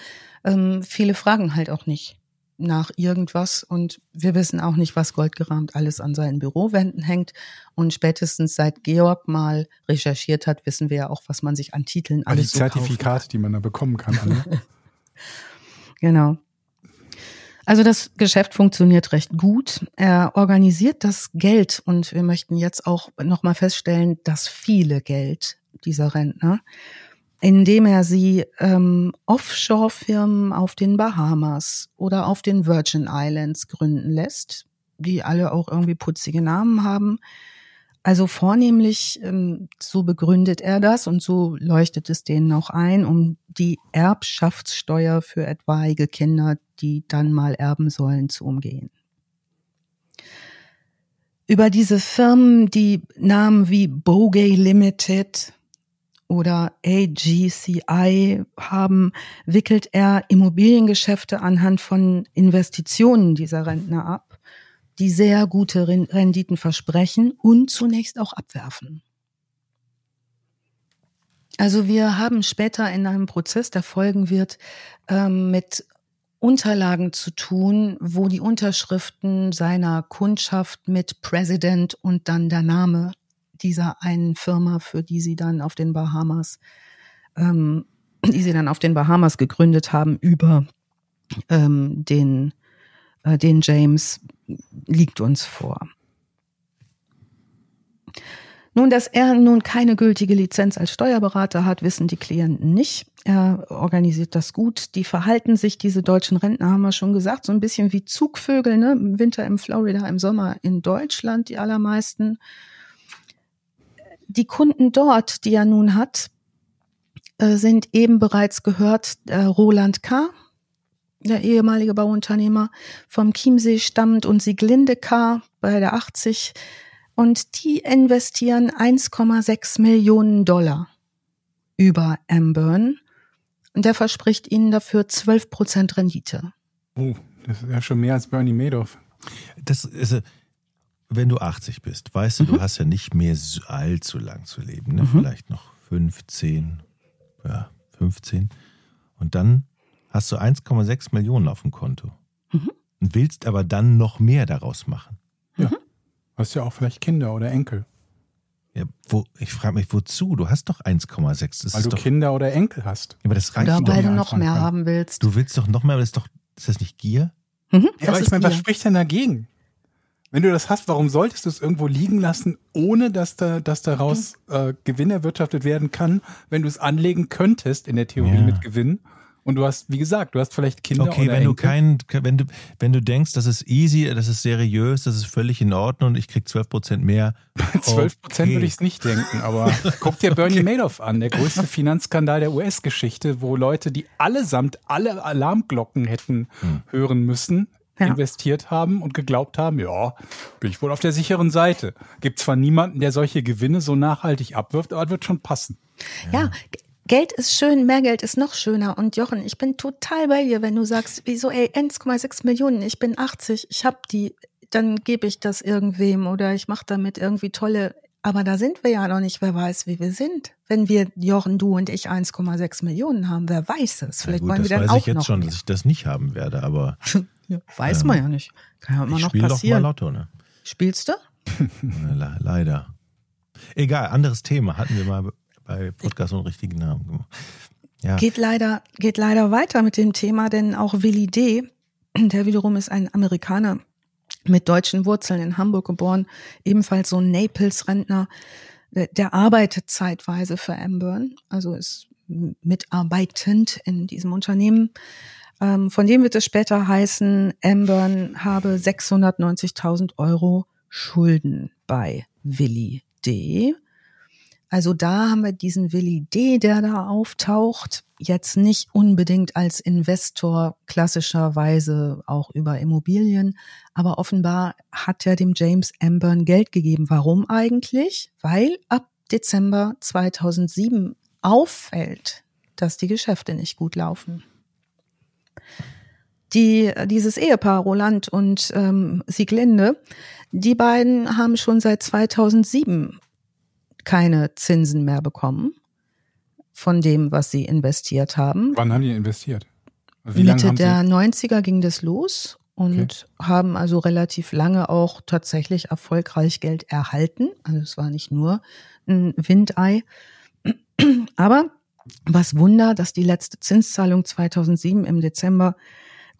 ähm, viele fragen halt auch nicht nach irgendwas und wir wissen auch nicht, was goldgerahmt alles an seinen Bürowänden hängt. Und spätestens seit Georg mal recherchiert hat, wissen wir ja auch, was man sich an Titeln
alles die so Zertifikate, die man da bekommen kann. (laughs)
Genau. Also das Geschäft funktioniert recht gut. Er organisiert das Geld und wir möchten jetzt auch nochmal feststellen, dass viele Geld dieser Rentner, indem er sie ähm, Offshore-Firmen auf den Bahamas oder auf den Virgin Islands gründen lässt, die alle auch irgendwie putzige Namen haben also vornehmlich, ähm, so begründet er das und so leuchtet es denen auch ein, um die Erbschaftssteuer für etwaige Kinder, die dann mal erben sollen, zu umgehen. Über diese Firmen, die Namen wie Bogey Limited oder AGCI haben, wickelt er Immobiliengeschäfte anhand von Investitionen dieser Rentner ab die sehr gute Renditen versprechen und zunächst auch abwerfen. Also wir haben später in einem Prozess, der folgen wird, ähm, mit Unterlagen zu tun, wo die Unterschriften seiner Kundschaft mit President und dann der Name dieser einen Firma, für die sie dann auf den Bahamas, ähm, die sie dann auf den Bahamas gegründet haben, über ähm, den, den James liegt uns vor. Nun, dass er nun keine gültige Lizenz als Steuerberater hat, wissen die Klienten nicht. Er organisiert das gut. Die verhalten sich, diese deutschen Rentner, haben wir schon gesagt, so ein bisschen wie Zugvögel, ne? Im Winter in Florida, im Sommer in Deutschland, die allermeisten. Die Kunden dort, die er nun hat, äh, sind eben bereits gehört, äh, Roland K., der ehemalige Bauunternehmer vom Chiemsee stammt und Sieglinde K. bei der 80 und die investieren 1,6 Millionen Dollar über Amburn und der verspricht ihnen dafür 12 Prozent Rendite.
Oh, das ist ja schon mehr als Bernie Madoff.
Das ist, äh, wenn du 80 bist, weißt du, mhm. du hast ja nicht mehr allzu lang zu leben, ne? Mhm. vielleicht noch 15, ja, 15. Und dann hast du 1,6 Millionen auf dem Konto mhm. und willst aber dann noch mehr daraus machen.
Ja. Mhm. Hast ja auch vielleicht Kinder oder Enkel.
Ja, wo, ich frage mich, wozu? Du hast doch 1,6.
Weil du
doch,
Kinder oder Enkel hast.
Ja, aber das reicht oder weil du noch mehr kann. haben willst.
Du willst doch noch mehr, aber das ist doch, ist das nicht Gier?
Mhm, ja, aber ich meine, was spricht denn dagegen? Wenn du das hast, warum solltest du es irgendwo liegen lassen, ohne dass da, dass daraus äh, Gewinn erwirtschaftet werden kann, wenn du es anlegen könntest, in der Theorie ja. mit Gewinn? Und du hast, wie gesagt, du hast vielleicht Kinder
okay,
oder
wenn Enkel. du kein, wenn du, wenn du denkst, das ist easy, das ist seriös, das ist völlig in Ordnung und ich krieg 12 Prozent mehr. (laughs)
12 Prozent okay. würde ich es nicht denken, aber (laughs) guck dir Bernie okay. Madoff an, der größte (laughs) Finanzskandal der US-Geschichte, wo Leute, die allesamt alle Alarmglocken hätten hm. hören müssen, ja. investiert haben und geglaubt haben, ja, bin ich wohl auf der sicheren Seite. Gibt zwar niemanden, der solche Gewinne so nachhaltig abwirft, aber es wird schon passen.
Ja, ja Geld ist schön, mehr Geld ist noch schöner. Und Jochen, ich bin total bei dir, wenn du sagst, wieso, ey, 1,6 Millionen, ich bin 80, ich hab die, dann gebe ich das irgendwem oder ich mache damit irgendwie tolle. Aber da sind wir ja noch nicht, wer weiß, wie wir sind. Wenn wir, Jochen, du und ich 1,6 Millionen haben, wer weiß es? Vielleicht gut, wollen wir dann auch noch. Das weiß ich
jetzt schon,
mehr.
dass ich das nicht haben werde, aber. (laughs)
ja, weiß ähm, man ja nicht. Kann ja immer noch passieren.
Doch mal Lotto, ne?
Spielst du? (laughs)
Leider. Egal, anderes Thema hatten wir mal bei Podcast und richtigen Namen gemacht.
Ja. Geht leider, geht leider weiter mit dem Thema, denn auch Willi D., der wiederum ist ein Amerikaner mit deutschen Wurzeln in Hamburg geboren, ebenfalls so ein Naples-Rentner, der, der arbeitet zeitweise für Amburn, also ist mitarbeitend in diesem Unternehmen. Ähm, von dem wird es später heißen, Amburn habe 690.000 Euro Schulden bei Willi D. Also da haben wir diesen Willi D., der da auftaucht, jetzt nicht unbedingt als Investor klassischerweise auch über Immobilien, aber offenbar hat er dem James Amburn Geld gegeben. Warum eigentlich? Weil ab Dezember 2007 auffällt, dass die Geschäfte nicht gut laufen. Die, dieses Ehepaar Roland und ähm, Sieglinde, die beiden haben schon seit 2007 keine Zinsen mehr bekommen von dem, was sie investiert haben.
Wann haben die investiert?
Wie Mitte der 90er ging das los und okay. haben also relativ lange auch tatsächlich erfolgreich Geld erhalten. Also es war nicht nur ein Windei. Aber was Wunder, dass die letzte Zinszahlung 2007 im Dezember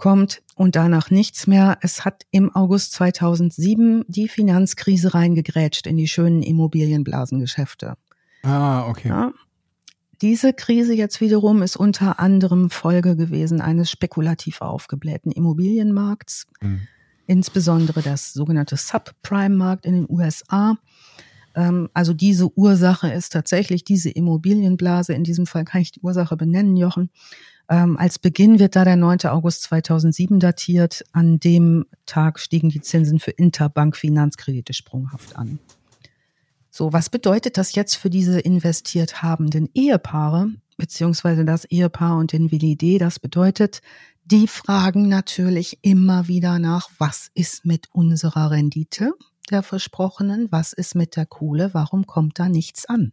kommt und danach nichts mehr. Es hat im August 2007 die Finanzkrise reingegrätscht in die schönen Immobilienblasengeschäfte.
Ah, okay.
Ja. Diese Krise jetzt wiederum ist unter anderem Folge gewesen eines spekulativ aufgeblähten Immobilienmarkts, mhm. insbesondere das sogenannte Subprime-Markt in den USA. Ähm, also diese Ursache ist tatsächlich diese Immobilienblase. In diesem Fall kann ich die Ursache benennen, Jochen. Ähm, als Beginn wird da der 9. August 2007 datiert. An dem Tag stiegen die Zinsen für Interbank-Finanzkredite sprunghaft an. So, was bedeutet das jetzt für diese investiert habenden Ehepaare, beziehungsweise das Ehepaar und den Willi? Das bedeutet, Die fragen natürlich immer wieder nach, was ist mit unserer Rendite der versprochenen, was ist mit der Kohle, warum kommt da nichts an?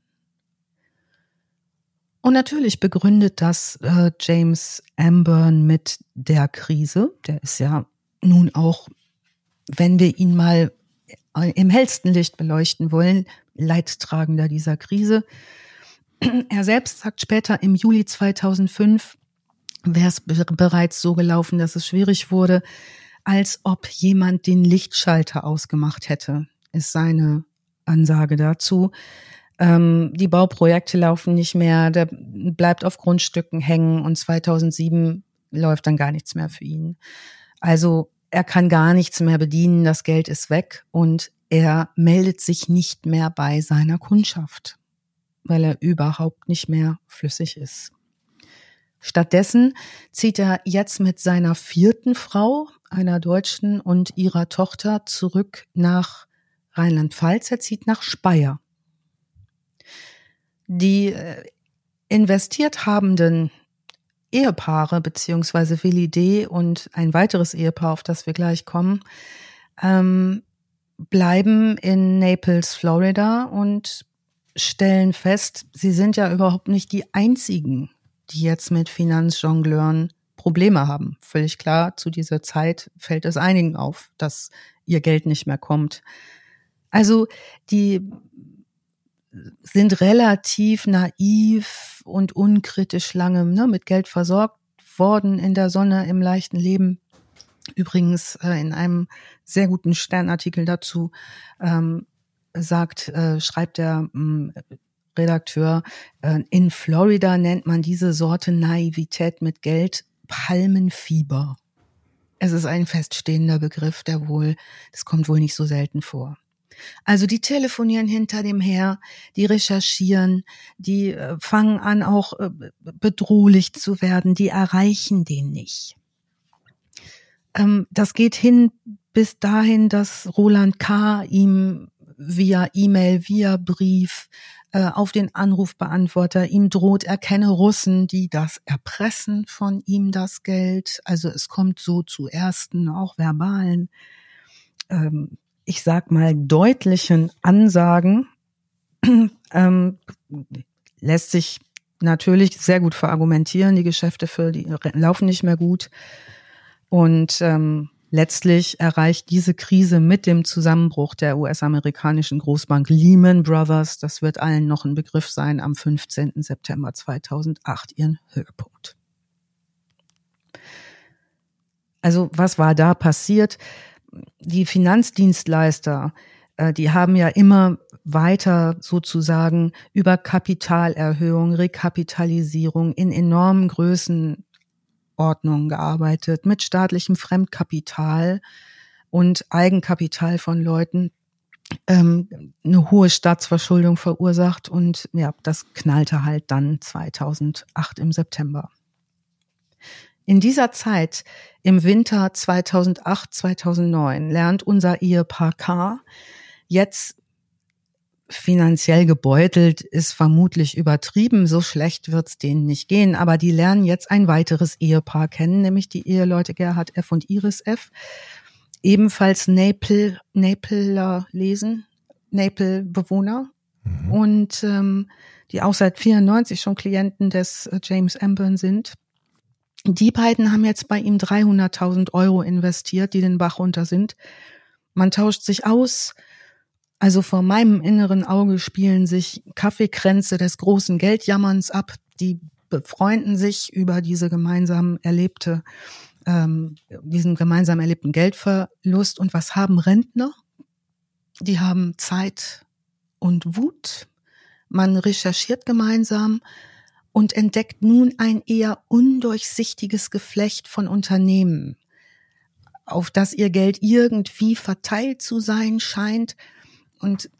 Und natürlich begründet das äh, James Amburn mit der Krise. Der ist ja nun auch, wenn wir ihn mal äh, im hellsten Licht beleuchten wollen, Leidtragender dieser Krise. (clears throat) Er selbst sagt später im Juli 2005, wäre es bereits so gelaufen, dass es schwierig wurde, als ob jemand den Lichtschalter ausgemacht hätte, ist seine Ansage dazu. Ähm, die Bauprojekte laufen nicht mehr, der bleibt auf Grundstücken hängen und 2007 läuft dann gar nichts mehr für ihn. Also er kann gar nichts mehr bedienen, das Geld ist weg und er meldet sich nicht mehr bei seiner Kundschaft, weil er überhaupt nicht mehr flüssig ist. Stattdessen zieht er jetzt mit seiner vierten Frau, einer Deutschen, und ihrer Tochter zurück nach Rheinland-Pfalz. Er zieht nach Speyer. Die äh, investiert habenden Ehepaare beziehungsweise Willi D. und ein weiteres Ehepaar, auf das wir gleich kommen, ähm, bleiben in Naples, Florida und stellen fest, sie sind ja überhaupt nicht die einzigen, die jetzt mit Finanzjongleuren Probleme haben. Völlig klar, zu dieser Zeit fällt es einigen auf, dass ihr Geld nicht mehr kommt. Also die sind relativ naiv und unkritisch lange ne, mit Geld versorgt worden in der Sonne im leichten Leben. Übrigens äh, in einem sehr guten Sternartikel dazu ähm, sagt, äh, schreibt der ähm, Redakteur, äh, in Florida nennt man diese Sorte Naivität mit Geld Palmenfieber. Es ist ein feststehender Begriff, der wohl, das kommt wohl nicht so selten vor. Also die telefonieren hinter dem her, die recherchieren, die äh, fangen an auch äh, bedrohlich zu werden, die erreichen den nicht. Ähm, das geht hin bis dahin, dass Roland K. ihm via E-Mail, via Brief äh, auf den Anrufbeantworter ihm droht, er kenne Russen, die das erpressen von ihm das Geld. Also es kommt so zu ersten, auch verbalen ähm, ich sag mal, deutlichen Ansagen (clears throat) ähm, lässt sich natürlich sehr gut verargumentieren. Die Geschäfte für die laufen nicht mehr gut. Und ähm, letztlich erreicht diese Krise mit dem Zusammenbruch der US-amerikanischen Großbank Lehman Brothers, das wird allen noch ein Begriff sein, am 15. September 2008 ihren Höhepunkt. Also was war da passiert? Die Finanzdienstleister, äh, die haben ja immer weiter sozusagen über Kapitalerhöhung, Rekapitalisierung in enormen Größenordnungen gearbeitet, mit staatlichem Fremdkapital und Eigenkapital von Leuten, ähm, eine hohe Staatsverschuldung verursacht und ja, das knallte halt dann 2008 im September. In dieser Zeit, im Winter 2008, 2009, lernt unser Ehepaar K. jetzt finanziell gebeutelt ist vermutlich übertrieben, so schlecht wird's denen nicht gehen, aber die lernen jetzt ein weiteres Ehepaar kennen, nämlich die Eheleute Gerhard F. und Iris F. Ebenfalls Napel, Napeler lesen, Napel-Bewohner mhm. und ähm, die auch seit 94 schon Klienten des äh, James Amburn sind. Die beiden haben jetzt bei ihm 300.000 Euro investiert, die den Bach runter sind. Man tauscht sich aus. Also vor meinem inneren Auge spielen sich Kaffeekränze des großen Geldjammerns ab. Die befreunden sich über diese gemeinsam erlebte, ähm, diesen gemeinsam erlebten Geldverlust. Und was haben Rentner? Die haben Zeit und Wut. Man recherchiert gemeinsam und entdeckt nun ein eher undurchsichtiges Geflecht von Unternehmen, auf das ihr Geld irgendwie verteilt zu sein scheint. Und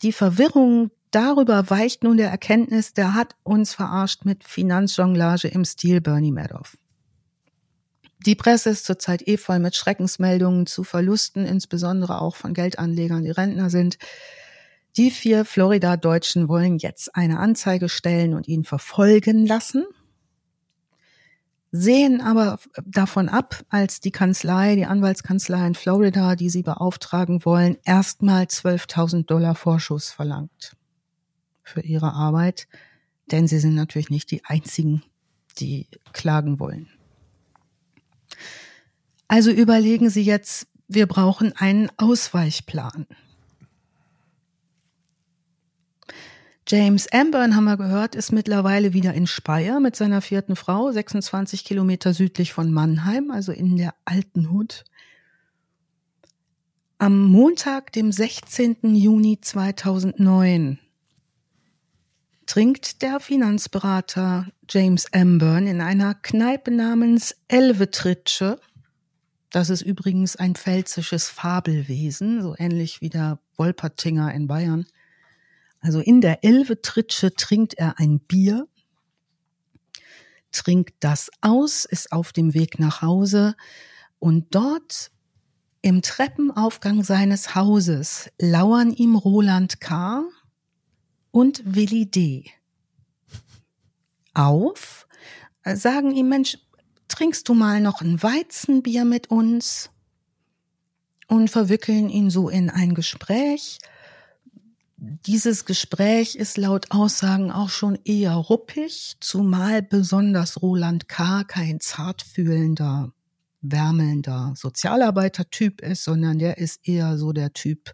die Verwirrung darüber weicht nun der Erkenntnis, der hat uns verarscht mit Finanzjonglage im Stil Bernie Madoff. Die Presse ist zurzeit eh voll mit Schreckensmeldungen zu Verlusten, insbesondere auch von Geldanlegern, die Rentner sind. Die vier Florida-Deutschen wollen jetzt eine Anzeige stellen und ihn verfolgen lassen. sehen aber davon ab, als die Kanzlei, die Anwaltskanzlei in Florida, die sie beauftragen wollen, erstmal 12.000 Dollar Vorschuss verlangt für ihre Arbeit, denn sie sind natürlich nicht die einzigen, die klagen wollen. Also überlegen Sie jetzt, wir brauchen einen Ausweichplan. James Amburn, haben wir gehört, ist mittlerweile wieder in Speyer mit seiner vierten Frau, 26 Kilometer südlich von Mannheim, also in der alten Hut. Am Montag, dem 16. Juni 2009, trinkt der Finanzberater James Amburn in einer Kneipe namens Elvetritsche. Das ist übrigens ein pfälzisches Fabelwesen, so ähnlich wie der Wolpertinger in Bayern. Also in der Elvetritsche trinkt er ein Bier, trinkt das aus, ist auf dem Weg nach Hause und dort im Treppenaufgang seines Hauses lauern ihm Roland K., und Willi D. auf, sagen ihm, Mensch, trinkst du mal noch ein Weizenbier mit uns? Und verwickeln ihn so in ein Gespräch. Dieses Gespräch ist laut Aussagen auch schon eher ruppig, zumal besonders Roland K. kein zartfühlender, wärmelnder Sozialarbeitertyp ist, sondern der ist eher so der Typ,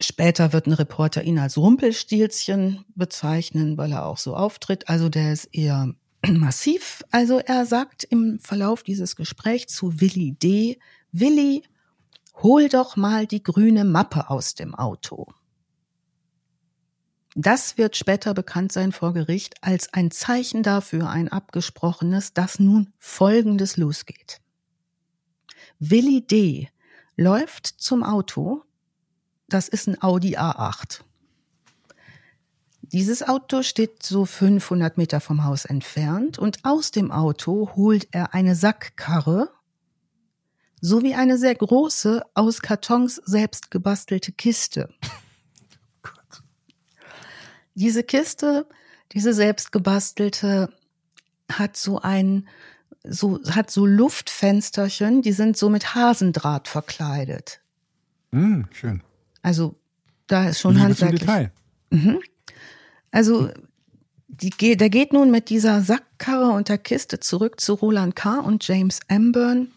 Später wird ein Reporter ihn als Rumpelstilzchen bezeichnen, weil er auch so auftritt. Also der ist eher (clears throat) massiv. Also er sagt im Verlauf dieses Gesprächs zu Willi D., Willi, hol doch mal die grüne Mappe aus dem Auto. Das wird später bekannt sein vor Gericht als ein Zeichen dafür, ein abgesprochenes, dass nun Folgendes losgeht. Willi D. läuft zum Auto, das ist ein Audi A8. Dieses Auto steht so 500 Meter vom Haus entfernt und aus dem Auto holt er eine Sackkarre sowie eine sehr große, aus Kartons selbst gebastelte Kiste. (laughs) Diese Kiste, diese selbst gebastelte, hat so ein, so, hat so Luftfensterchen, die sind so mit Hasendraht verkleidet.
Mm, schön.
Also da ist schon
Liebe
handwerklich.
Detail.
Mhm. Also die, geht- der geht nun mit dieser Sackkarre und der Kiste zurück zu Roland K. und James Amburn.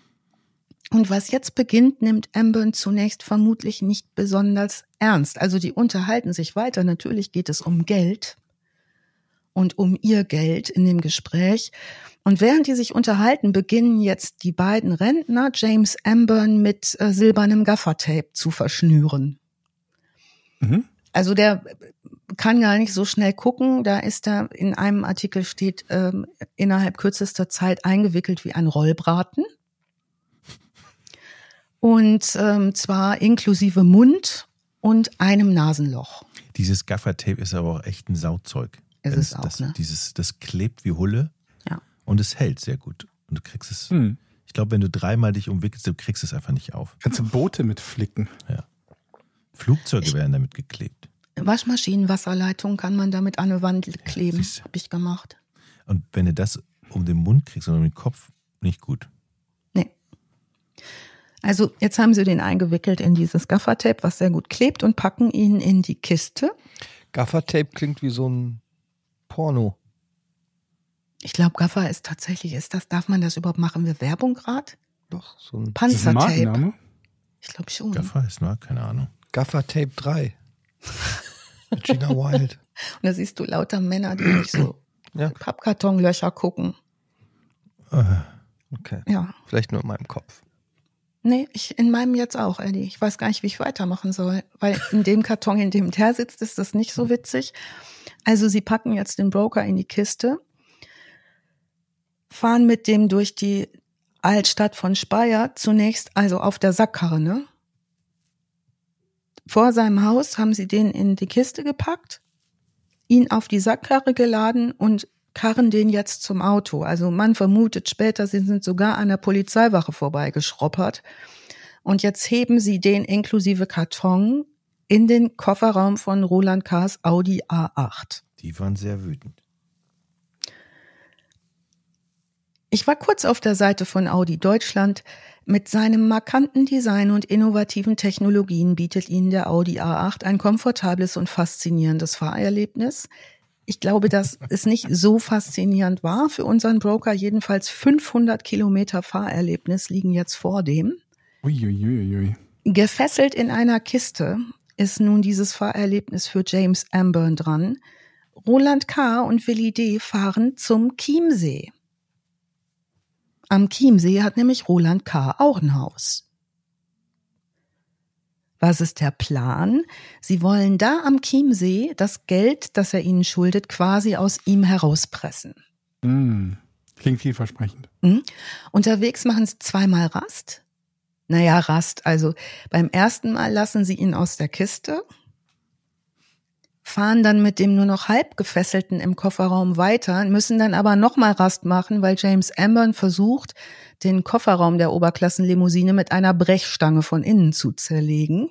Und was jetzt beginnt, nimmt Amburn zunächst vermutlich nicht besonders ernst. Also die unterhalten sich weiter. Natürlich geht es um Geld und um ihr Geld in dem Gespräch. Und während die sich unterhalten, beginnen jetzt die beiden Rentner James Amburn mit äh, silbernem Gaffertape zu verschnüren.
Mhm.
Also der kann gar nicht so schnell gucken. Da ist er in einem Artikel steht ähm, innerhalb kürzester Zeit eingewickelt wie ein Rollbraten. Und ähm, zwar inklusive Mund und einem Nasenloch.
Dieses Gaffertape ist aber auch echt ein Sauzeug.
Ist es auch,
das,
ne?
Dieses, das klebt wie Hulle
Ja.
und es hält sehr gut. Und du kriegst es,
Hm.
ich glaube, wenn du dreimal dich umwickelst, du kriegst es einfach nicht auf.
Kannst du Boote mitflicken.
Flugzeuge werden damit geklebt.
Waschmaschinen, Wasserleitungen kann man damit an eine Wand kleben.
siehst du.
Hab ich gemacht.
Und wenn du das um den Mund kriegst oder um den Kopf, nicht gut.
Nee. Also jetzt haben sie den eingewickelt in dieses Gaffertape, was sehr gut klebt und packen ihn in die Kiste.
Gaffertape klingt wie so ein Porno.
Ich glaube, Gaffer ist tatsächlich, ist das, darf man das überhaupt machen? Wir Werbung gerade?
Doch, so ein
Panzertape. Ich glaube schon.
Gaffer ist nur, keine Ahnung.
Gaffertape 3. (laughs) Mit Gina Wild.
Und da siehst du lauter Männer, die durch so
Ja.
Pappkartonlöcher gucken.
Okay.
Ja.
Vielleicht nur in meinem Kopf.
Nee, ich in meinem jetzt auch, Eddie. Ich weiß gar nicht, wie ich weitermachen soll. Weil in dem Karton, in dem der sitzt, ist das nicht so witzig. Also sie packen jetzt den Broker in die Kiste, fahren mit dem durch die Altstadt von Speyer, zunächst also auf der Sackkarre, ne? Vor seinem Haus haben sie den in die Kiste gepackt, ihn auf die Sackkarre geladen und karren den jetzt zum Auto. Also man vermutet später, sie sind sogar an der Polizeiwache vorbeigeschroppert. Und jetzt heben sie den inklusive Karton in den Kofferraum von Roland Kars Audi A8.
Die waren sehr wütend.
Ich war kurz auf der Seite von Audi Deutschland. Mit seinem markanten Design und innovativen Technologien bietet Ihnen der Audi A8 ein komfortables und faszinierendes Fahrerlebnis. Ich glaube, dass es nicht so faszinierend war für unseren Broker. Jedenfalls 500 Kilometer Fahrerlebnis liegen jetzt vor dem.
Uiuiuiui.
Gefesselt in einer Kiste ist nun dieses Fahrerlebnis für James Amburn dran. Roland K. und Willi D. fahren zum Chiemsee. Am Chiemsee hat nämlich Roland K. auch ein Haus. Was ist der Plan? Sie wollen da am Chiemsee das Geld, das er ihnen schuldet, quasi aus ihm herauspressen.
Mm. Klingt vielversprechend.
Mhm. Unterwegs machen sie zweimal Rast. Naja, Rast. Also beim ersten Mal lassen sie ihn aus der Kiste, fahren dann mit dem nur noch halb gefesselten im Kofferraum weiter, müssen dann aber nochmal Rast machen, weil James Amburn versucht, den Kofferraum der Oberklassenlimousine mit einer Brechstange von innen zu zerlegen,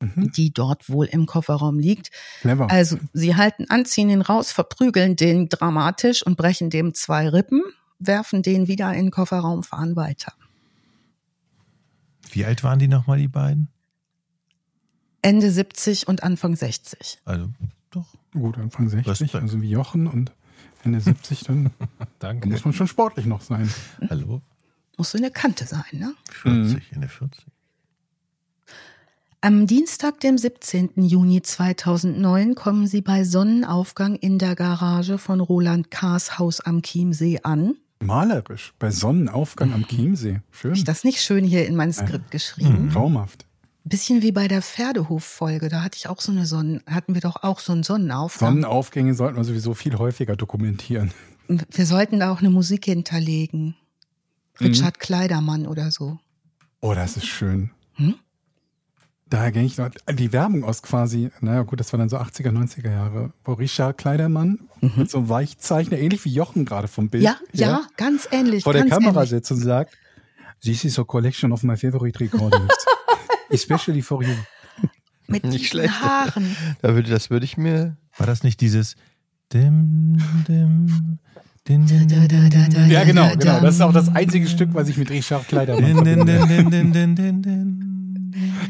Mhm.
die dort wohl im Kofferraum liegt.
Clever.
Also sie halten an, ziehen ihn raus, verprügeln den dramatisch und brechen dem zwei Rippen, werfen den wieder in den Kofferraum, fahren weiter.
Wie alt waren die nochmal, die beiden?
Ende 70 und Anfang 60.
Also, doch.
Gut, Anfang 60,
Respekt.
also wie Jochen und Ende 70, dann (laughs)
Danke.
muss man schon sportlich noch sein.
Hallo?
Muss so eine Kante sein, ne?
40, in der 40.
Am Dienstag, dem 17. Juni 2009, kommen sie bei Sonnenaufgang in der Garage von Roland Kahrs Haus am Chiemsee an.
Malerisch, bei Sonnenaufgang am Chiemsee. Schön.
Ich das nicht schön hier in mein Skript geschrieben?
Traumhaft.
Bisschen wie bei der Pferdehof-Folge. Da hatte ich auch so eine Sonnen, hatten wir doch auch so einen Sonnenaufgang.
Sonnenaufgänge sollten wir sowieso viel häufiger dokumentieren.
wir sollten da auch eine Musik hinterlegen. Richard Kleidermann oder so.
Oh, das ist schön.
Hm?
Daher kenne ich noch die Werbung aus quasi, naja gut, das war dann so 80er, 90er Jahre, wo Richard Kleidermann mit so einem Weichzeichner, ähnlich wie Jochen gerade vom Bild.
Ja, ja, ganz ähnlich.
vor der
ganz
Kamera
ähnlich.
sitzt und sagt, This is a collection of my favorite recordings. (laughs) Especially for you.
Mit
Nicht
diesen
schlecht.
Haaren.
Da würde, das würde ich mir.
War das nicht dieses dim, dim, din, din, din, din, din, din,
Ja, genau, genau.
da.
Das ist auch das einzige Stück, was ich mit Richard
din, din.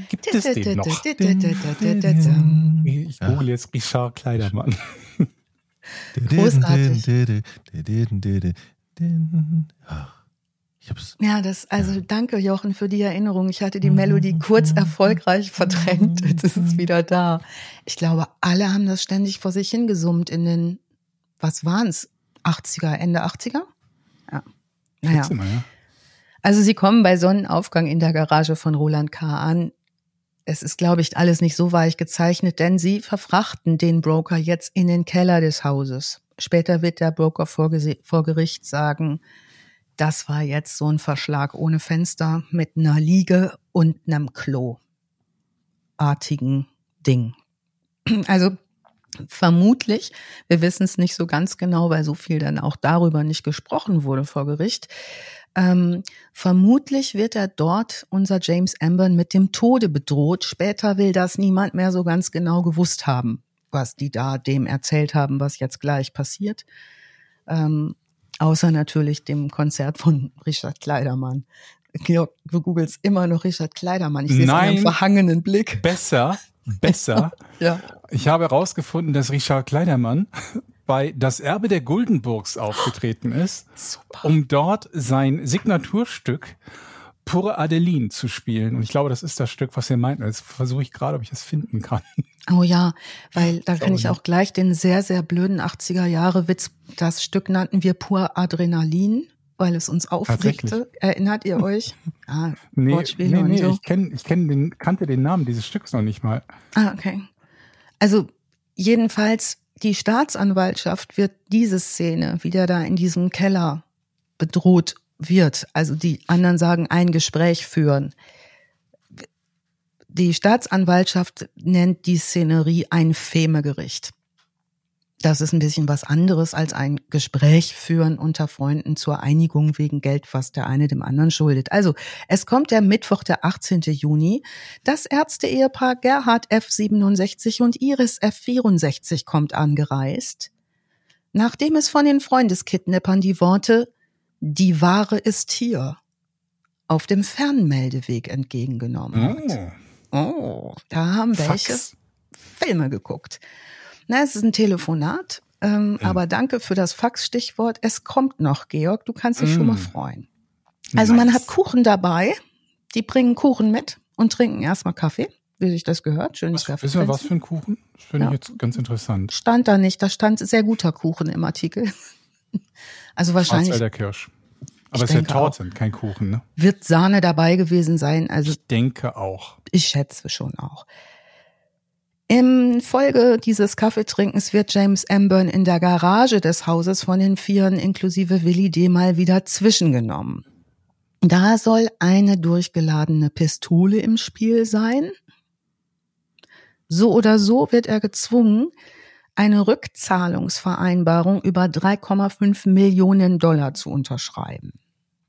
Gibt es den noch?
Din,
Ich google jetzt Richard Kleidermann.
Großartig.
Ich hab's.
Ja, das, also danke Jochen für die Erinnerung. Ich hatte die Melodie kurz erfolgreich verdrängt. Jetzt ist es wieder da. Ich glaube, alle haben das ständig vor sich hingesummt in den, was waren's? 80er, Ende 80er? Ja. Naja.
Schätze mal, ja.
Also sie kommen bei Sonnenaufgang in der Garage von Roland K. an. Es ist, glaube ich, alles nicht so weich gezeichnet, denn sie verfrachten den Broker jetzt in den Keller des Hauses. Später wird der Broker vor, vor Gericht sagen, das war jetzt so ein Verschlag ohne Fenster mit einer Liege und einem Klo. Artigen Ding. Also vermutlich, wir wissen es nicht so ganz genau, weil so viel dann auch darüber nicht gesprochen wurde vor Gericht. Ähm, vermutlich wird er dort, unser James Amber, mit dem Tode bedroht. Später will das niemand mehr so ganz genau gewusst haben, was die da dem erzählt haben, was jetzt gleich passiert. Ähm, außer natürlich dem Konzert von Richard Kleidermann. Georg, du googelst immer noch Richard Kleidermann. Ich sehe es einem verhangenen Blick.
Besser, besser. (laughs)
Ja.
Ich habe herausgefunden, dass Richard Kleidermann bei Das Erbe der Guldenburgs aufgetreten ist,
Super.
um dort sein Signaturstück Pour Adeline zu spielen. Und ich glaube, das ist das Stück, was ihr meint. Jetzt versuche ich gerade, ob ich das finden kann.
Oh ja, weil da kann ich auch gleich den sehr, sehr blöden 80er Jahre Witz, das Stück nannten wir pur Adrenalin, weil es uns aufregte. Erinnert ihr (laughs) euch? Ah,
Nee,
Wortspiele
nee, nee
so.
ich, kenn, ich kenn den, kannte den Namen dieses Stücks noch nicht mal.
Ah, okay. Also jedenfalls die Staatsanwaltschaft wird diese Szene, wie der da in diesem Keller bedroht wird, also die anderen sagen, ein Gespräch führen. Die Staatsanwaltschaft nennt die Szenerie ein Femegericht. Das ist ein bisschen was anderes als ein Gespräch führen unter Freunden zur Einigung wegen Geld, was der eine dem anderen schuldet. Also, es kommt der Mittwoch, der 18. Juni. Das Ärzte-Ehepaar Gerhard F. 67 und Iris F. 64 kommt angereist. Nachdem es von den Freundeskidnappern die Worte Die Ware ist hier auf dem Fernmeldeweg entgegengenommen hat.
Oh,
Oh, da haben welche
Fax.
Filme geguckt. Na, es ist ein Telefonat, ähm, aber danke für das Fax-Stichwort. Es kommt noch, Georg. Du kannst dich schon mal
Mm.
freuen. Also man
Nice.
hat Kuchen dabei. Die bringen Kuchen mit und trinken erstmal Kaffee, wie sich das gehört. Schönes Kaffee.
wissen wir, was für ein Kuchen? Das finde
Ja.
ich jetzt ganz interessant.
Stand da nicht. Da stand sehr guter Kuchen im Artikel. (laughs) Also wahrscheinlich
Schwarzwälder Kirsch. Aber es ist ja
denke
Torte, kein Kuchen, ne?
wird Sahne dabei gewesen sein. Also
Ich denke auch.
Ich schätze schon auch. Im Folge dieses Kaffeetrinkens wird James Amburn in der Garage des Hauses von den Vieren inklusive Willi D. mal wieder zwischengenommen. Da soll eine durchgeladene Pistole im Spiel sein. So oder so wird er gezwungen, eine Rückzahlungsvereinbarung über 3,5 Millionen Dollar zu unterschreiben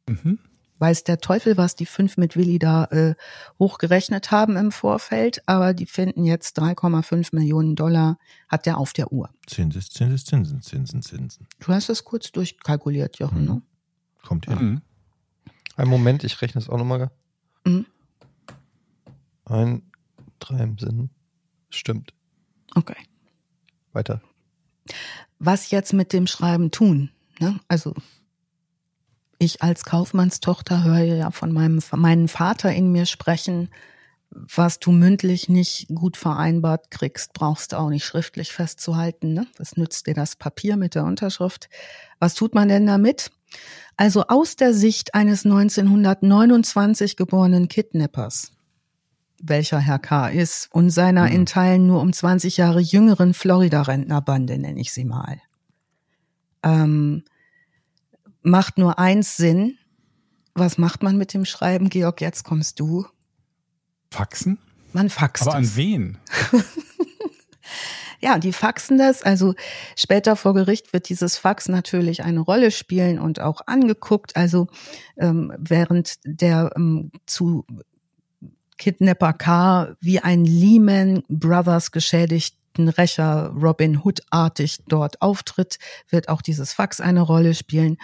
Mhm.
Weiß der Teufel, was die fünf mit Willi da äh, hochgerechnet haben im Vorfeld, aber die finden jetzt 3,5 Millionen Dollar hat der auf der Uhr.
Zinses, Zinses, Zinsen, Zinsen, Zinsen.
Du hast das kurz durchkalkuliert, Jochen, ne?
Kommt hin.
Mhm.
Einen Moment, ich rechne es auch nochmal.
Mhm.
Ein, drei im Sinn. Stimmt.
Okay.
Weiter.
Was jetzt mit dem Schreiben tun? Ne? Also ich als Kaufmannstochter höre ja von meinem von meinem Vater in mir sprechen, was du mündlich nicht gut vereinbart kriegst, brauchst du auch nicht schriftlich festzuhalten. Ne? Was nützt dir das Papier mit der Unterschrift? Was tut man denn damit? Also aus der Sicht eines 1929 geborenen Kidnappers, welcher Herr K. ist, und seiner
Mhm.
in Teilen nur um 20 Jahre jüngeren Florida-Rentnerbande, nenne ich sie mal, ähm, macht nur eins Sinn. Was macht man mit dem Schreiben, Georg? Jetzt kommst du.
Faxen?
Man faxt
Aber an
es.
wen? (laughs)
Ja, die faxen das. Also später vor Gericht wird dieses Fax natürlich eine Rolle spielen und auch angeguckt. Also ähm, während der ähm, zu Kidnapper K wie ein Lehman Brothers geschädigten Rächer Robin Hood-artig dort auftritt, wird auch dieses Fax eine Rolle spielen.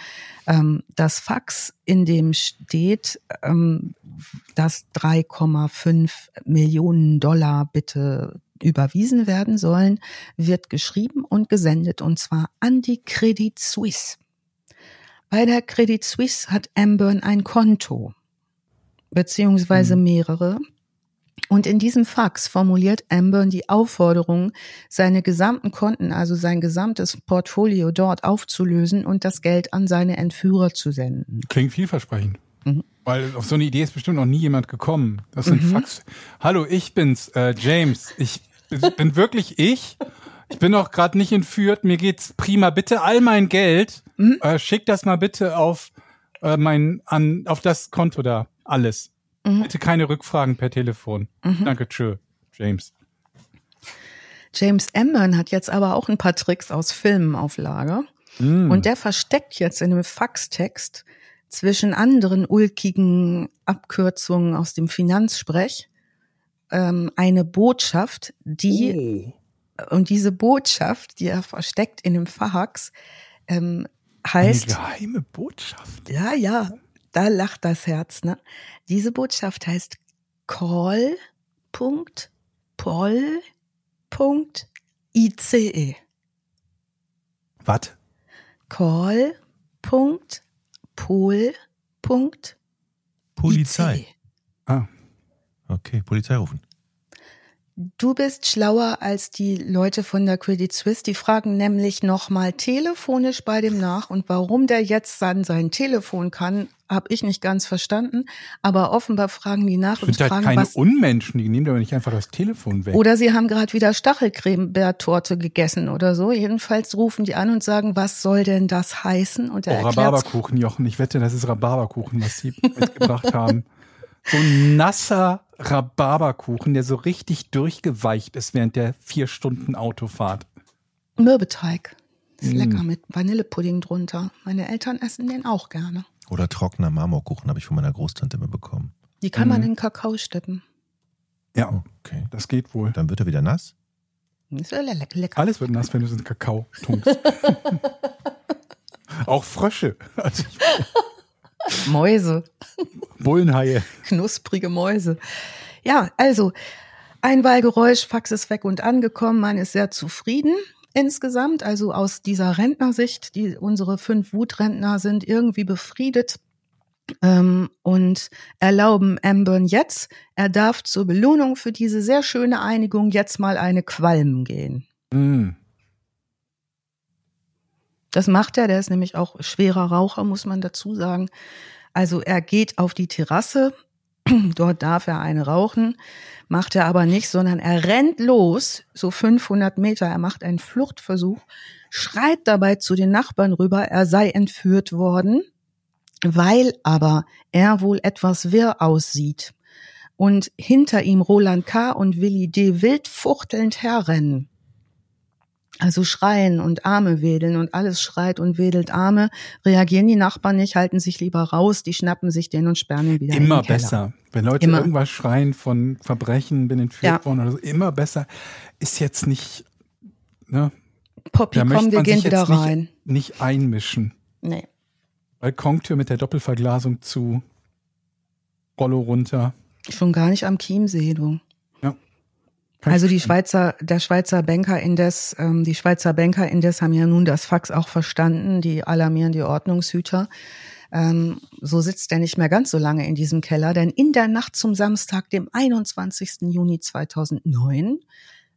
Ähm, das Fax, in dem steht, ähm, dass 3,5 Millionen Dollar bitte überwiesen werden sollen, wird geschrieben und gesendet und zwar an die Credit Suisse. Bei der Credit Suisse hat Amburn ein Konto, beziehungsweise
Hm.
mehrere. Und in diesem Fax formuliert Amburn die Aufforderung, seine gesamten Konten, also sein gesamtes Portfolio dort aufzulösen und das Geld an seine Entführer zu senden.
Klingt vielversprechend.
Mhm.
Weil auf so eine Idee ist bestimmt noch nie jemand gekommen. Das sind
Mhm.
Fax. Hallo, ich bin's, äh, James. Ich bin wirklich ich. Ich bin auch gerade nicht entführt. Mir geht's prima. Bitte all mein Geld.
Mhm.
Äh, schick das mal bitte auf äh, mein an auf das Konto da. Alles.
Mhm.
Bitte keine Rückfragen per Telefon. Danke, tschö, James.
James Amburn hat jetzt aber auch ein paar Tricks aus Filmen auf Lager.
Mm.
Und der versteckt jetzt in einem Faxtext zwischen anderen ulkigen Abkürzungen aus dem Finanzsprech ähm, eine Botschaft, die
oh,
und diese Botschaft, die er versteckt in dem Fax, ähm,
eine
heißt
geheime Botschaft.
ja ja, da lacht das Herz. Ne? Diese Botschaft heißt call.pol.ice.
Was?
call.pol.ice.
Polizei.
Ah,
Okay, Polizei rufen.
Du bist schlauer als die Leute von der Credit Suisse. Die fragen nämlich nochmal telefonisch bei dem nach. Und warum der jetzt dann sein Telefon kann, habe ich nicht ganz verstanden. Aber offenbar fragen die nach und
sind halt
fragen,
keine
was.
Unmenschen. Die nehmen doch nicht einfach das Telefon weg.
Oder sie haben gerade wieder Stachelcremebeertorte gegessen oder so. Jedenfalls rufen die an und sagen, was soll denn das heißen? Und
Oh,
er erklärt
Rhabarberkuchen, Jochen. Ich wette, das ist Rhabarberkuchen, was sie (laughs) mitgebracht haben. So ein nasser Rhabarberkuchen, der so richtig durchgeweicht ist während der vier Stunden Autofahrt.
Mürbeteig. Ist
Mm.
lecker mit Vanillepudding drunter. Meine Eltern essen den auch gerne.
Oder trockener Marmorkuchen habe ich von meiner Großtante immer bekommen.
Die kann man
Mhm.
in Kakao steppen.
Ja,
Okay.
das geht wohl.
Dann wird er wieder nass.
Ist ja le- lecker.
Alles wird nass, wenn du es in Kakao tunkst. (laughs) Auch Frösche. Also (laughs)
Mäuse,
Bullenhaie.
knusprige Mäuse. Ja, also Einwahlgeräusch, Fax ist weg und angekommen. Man ist sehr zufrieden insgesamt. Also aus dieser Rentnersicht, die unsere fünf Wutrentner sind irgendwie befriedet ähm, und erlauben Ambern jetzt, er darf zur Belohnung für diese sehr schöne Einigung jetzt mal eine Qualm gehen.
Mm.
Das macht er, der ist nämlich auch schwerer Raucher, muss man dazu sagen. Also er geht auf die Terrasse, (clears throat) dort darf er eine rauchen, macht er aber nicht, sondern er rennt los, so 500 Meter, er macht einen Fluchtversuch, schreit dabei zu den Nachbarn rüber, er sei entführt worden, weil aber er wohl etwas wirr aussieht und hinter ihm Roland K. und Willi D. wild fuchtelnd herrennen. Also schreien und Arme wedeln und alles schreit und wedelt Arme. Reagieren die Nachbarn nicht, halten sich lieber raus, die schnappen sich den und sperren ihn wieder
Immer besser. Wenn Leute
Immer.
irgendwas schreien von Verbrechen, bin entführt
Ja.
worden oder so, immer besser. Ist jetzt nicht, ne?
Poppy, komm, wir gehen wieder
jetzt nicht-
rein.
Nicht einmischen.
Nee.
Balkontür mit der Doppelverglasung zu. Rollo runter.
Schon gar nicht am Chiemsee, du. Also die. Schweizer, der Schweizer Banker indes, ähm, die Schweizer Banker indes haben ja nun das Fax auch verstanden, die alarmieren die Ordnungshüter. Ähm, so sitzt er nicht mehr ganz so lange in diesem Keller, denn in der Nacht zum Samstag, dem 21. Juni 2009,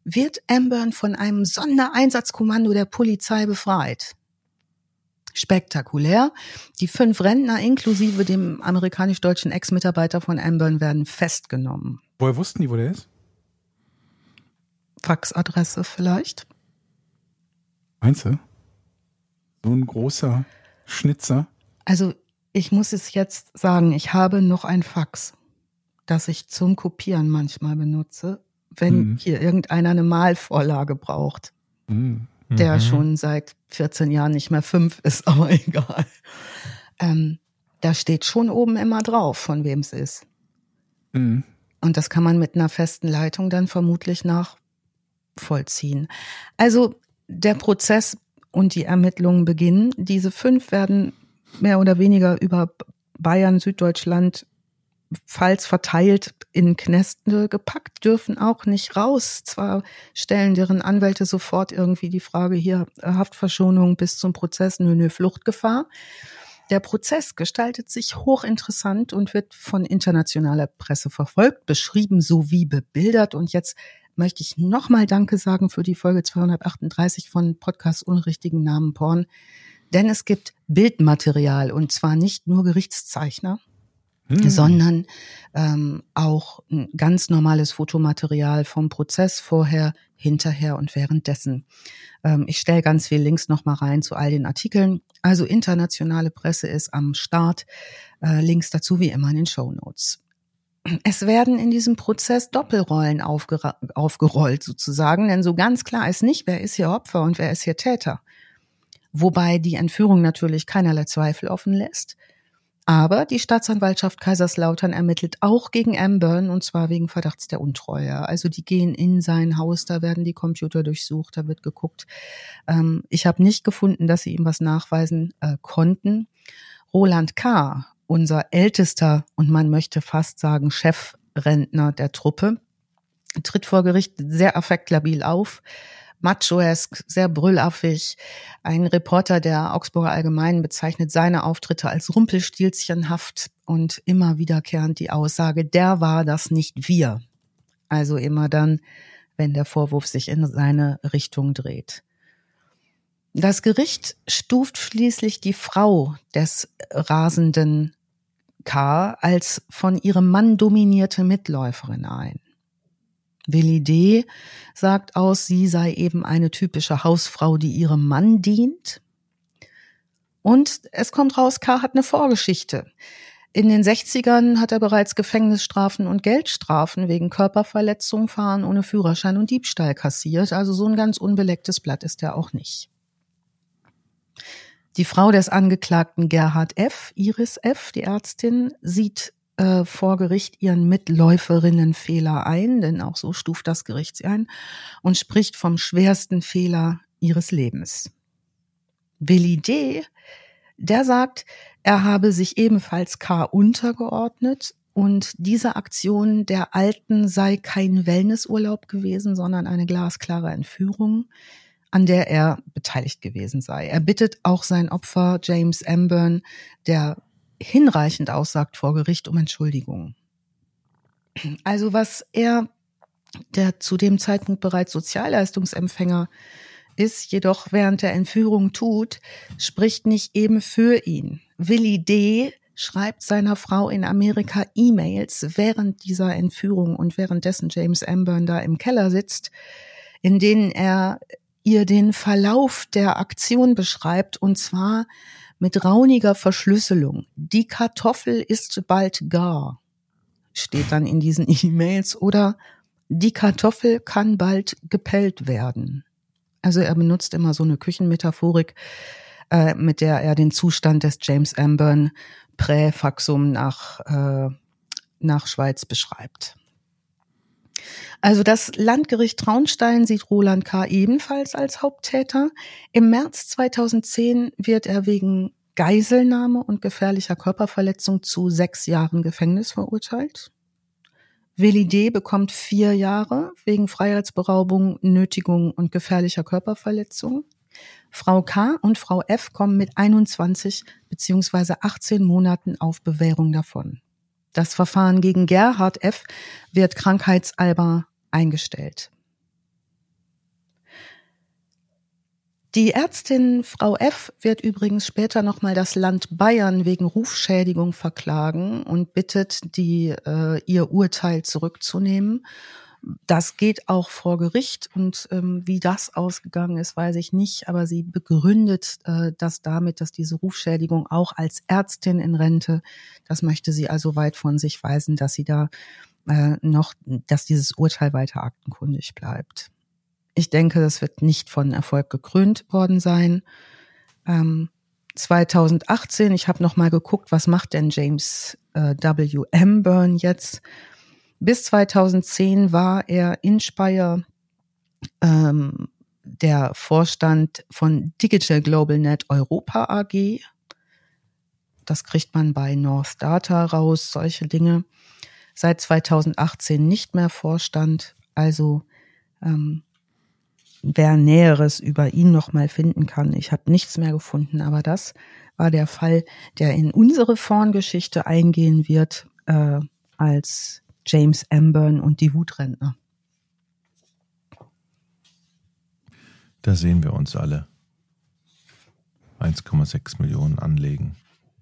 wird Ambern von einem Sondereinsatzkommando der Polizei befreit. Spektakulär. Die fünf Rentner inklusive dem amerikanisch-deutschen Ex-Mitarbeiter von Ambern werden festgenommen.
Woher wussten die, wo der ist?
Faxadresse vielleicht?
Meinst du? So ein großer Schnitzer.
Also ich muss es jetzt sagen, ich habe noch ein Fax, das ich zum Kopieren manchmal benutze, wenn
Mhm.
hier irgendeiner eine Malvorlage braucht,
Hm.
der
Mhm.
schon seit 14 Jahren nicht mehr fünf (laughs) ist, aber egal. Ähm, da steht schon oben immer drauf, von wem es ist.
Hm.
Und das kann man mit einer festen Leitung dann vermutlich nachvollziehen. Also der Prozess und die Ermittlungen beginnen. Diese fünf werden mehr oder weniger über Bayern, Süddeutschland, Pfalz verteilt in Kneste gepackt, dürfen auch nicht raus. Zwar stellen deren Anwälte sofort irgendwie die Frage hier äh, Haftverschonung bis zum Prozess, nö, nö, Fluchtgefahr. Der Prozess gestaltet sich hochinteressant und wird von internationaler Presse verfolgt, beschrieben sowie bebildert. Und jetzt möchte ich nochmal Danke sagen für die Folge 238 von Podcast ohne richtigen Namen Porn. Denn es gibt Bildmaterial und zwar nicht nur Gerichtszeichner,
Hm.
sondern ähm, auch ein ganz normales Fotomaterial vom Prozess vorher, hinterher und währenddessen. Ähm, ich stelle ganz viel Links nochmal rein zu all den Artikeln. Also internationale Presse ist am Start. Äh, Links dazu wie immer in den Show Notes. Es werden in diesem Prozess Doppelrollen aufgerollt sozusagen, denn so ganz klar ist nicht, wer ist hier Opfer und wer ist hier Täter. Wobei die Entführung natürlich keinerlei Zweifel offen lässt. Aber die Staatsanwaltschaft Kaiserslautern ermittelt auch gegen Ambern und zwar wegen Verdachts der Untreue. Also die gehen in sein Haus, da werden die Computer durchsucht, da wird geguckt. Ähm, ich habe nicht gefunden, dass sie ihm was nachweisen äh, konnten. Roland K., unser ältester und man möchte fast sagen Chefrentner der Truppe, tritt vor Gericht sehr affektlabil auf machoesk, sehr brüllaffig. Ein Reporter der Augsburger Allgemeinen bezeichnet seine Auftritte als rumpelstilzchenhaft und immer wiederkehrend die Aussage, der war das nicht wir. Also immer dann, wenn der Vorwurf sich in seine Richtung dreht. Das Gericht stuft schließlich die Frau des rasenden K. als von ihrem Mann dominierte Mitläuferin ein. Willi D. sagt aus, sie sei eben eine typische Hausfrau, die ihrem Mann dient. Und es kommt raus, K. hat eine Vorgeschichte. In den 60ern hat er bereits Gefängnisstrafen und Geldstrafen wegen Körperverletzung, Fahren ohne Führerschein und Diebstahl kassiert. Also so ein ganz unbelecktes Blatt ist er auch nicht. Die Frau des Angeklagten Gerhard F., Iris F., die Ärztin, sieht äh, vor Gericht ihren Mitläuferinnenfehler ein, denn auch so stuft das Gericht sie ein, und spricht vom schwersten Fehler ihres Lebens. Willi D. Der sagt, er habe sich ebenfalls K untergeordnet und diese Aktion der Alten sei kein Wellnessurlaub gewesen, sondern eine glasklare Entführung, an der er beteiligt gewesen sei. Er bittet auch sein Opfer James Amburn, der hinreichend aussagt vor Gericht, um Entschuldigung. Also was er, der zu dem Zeitpunkt bereits Sozialleistungsempfänger ist, jedoch während der Entführung tut, spricht nicht eben für ihn. Willi D. schreibt seiner Frau in Amerika E-Mails während dieser Entführung und währenddessen James Amburn da im Keller sitzt, in denen er ihr den Verlauf der Aktion beschreibt und zwar mit rauniger Verschlüsselung. Die Kartoffel ist bald gar, steht dann in diesen (laughs) E-Mails oder die Kartoffel kann bald gepellt werden. Also er benutzt immer so eine Küchenmetaphorik, äh, mit der er den Zustand des James Amburn Präfaxum nach, äh, nach Schweiz beschreibt. Also das Landgericht Traunstein sieht Roland K. ebenfalls als Haupttäter. Im März 2010 wird er wegen Geiselnahme und gefährlicher Körperverletzung zu sechs Jahren Gefängnis verurteilt. Willi D. bekommt vier Jahre wegen Freiheitsberaubung, Nötigung und gefährlicher Körperverletzung. Frau K. und Frau F. kommen mit 21 beziehungsweise 18 Monaten auf Bewährung davon. Das Verfahren gegen Gerhard F. wird krankheitsalber eingestellt. Die Ärztin Frau F. wird übrigens später nochmal das Land Bayern wegen Rufschädigung verklagen und bittet, die, äh, ihr Urteil zurückzunehmen. Das geht auch vor Gericht und ähm, wie das ausgegangen ist, weiß ich nicht. Aber sie begründet äh, das damit, dass diese Rufschädigung auch als Ärztin in Rente, das möchte sie also weit von sich weisen, dass sie da äh, noch, dass dieses Urteil weiter aktenkundig bleibt. Ich denke, das wird nicht von Erfolg gekrönt worden sein. Ähm, 2018, ich habe noch mal geguckt, was macht denn James äh, W. M. Byrne jetzt? Bis 2010 war er in Speyer ähm, der Vorstand von Digital Global Net Europa AG. Das kriegt man bei North Data raus, solche Dinge. Seit 2018 nicht mehr Vorstand. Also ähm, wer Näheres über ihn noch mal finden kann. Ich habe nichts mehr gefunden, aber das war der Fall, der in unsere Vorngeschichte eingehen wird äh, als James Amburn und die Wutrentner.
Da sehen wir uns alle. 1,6 Millionen anlegen.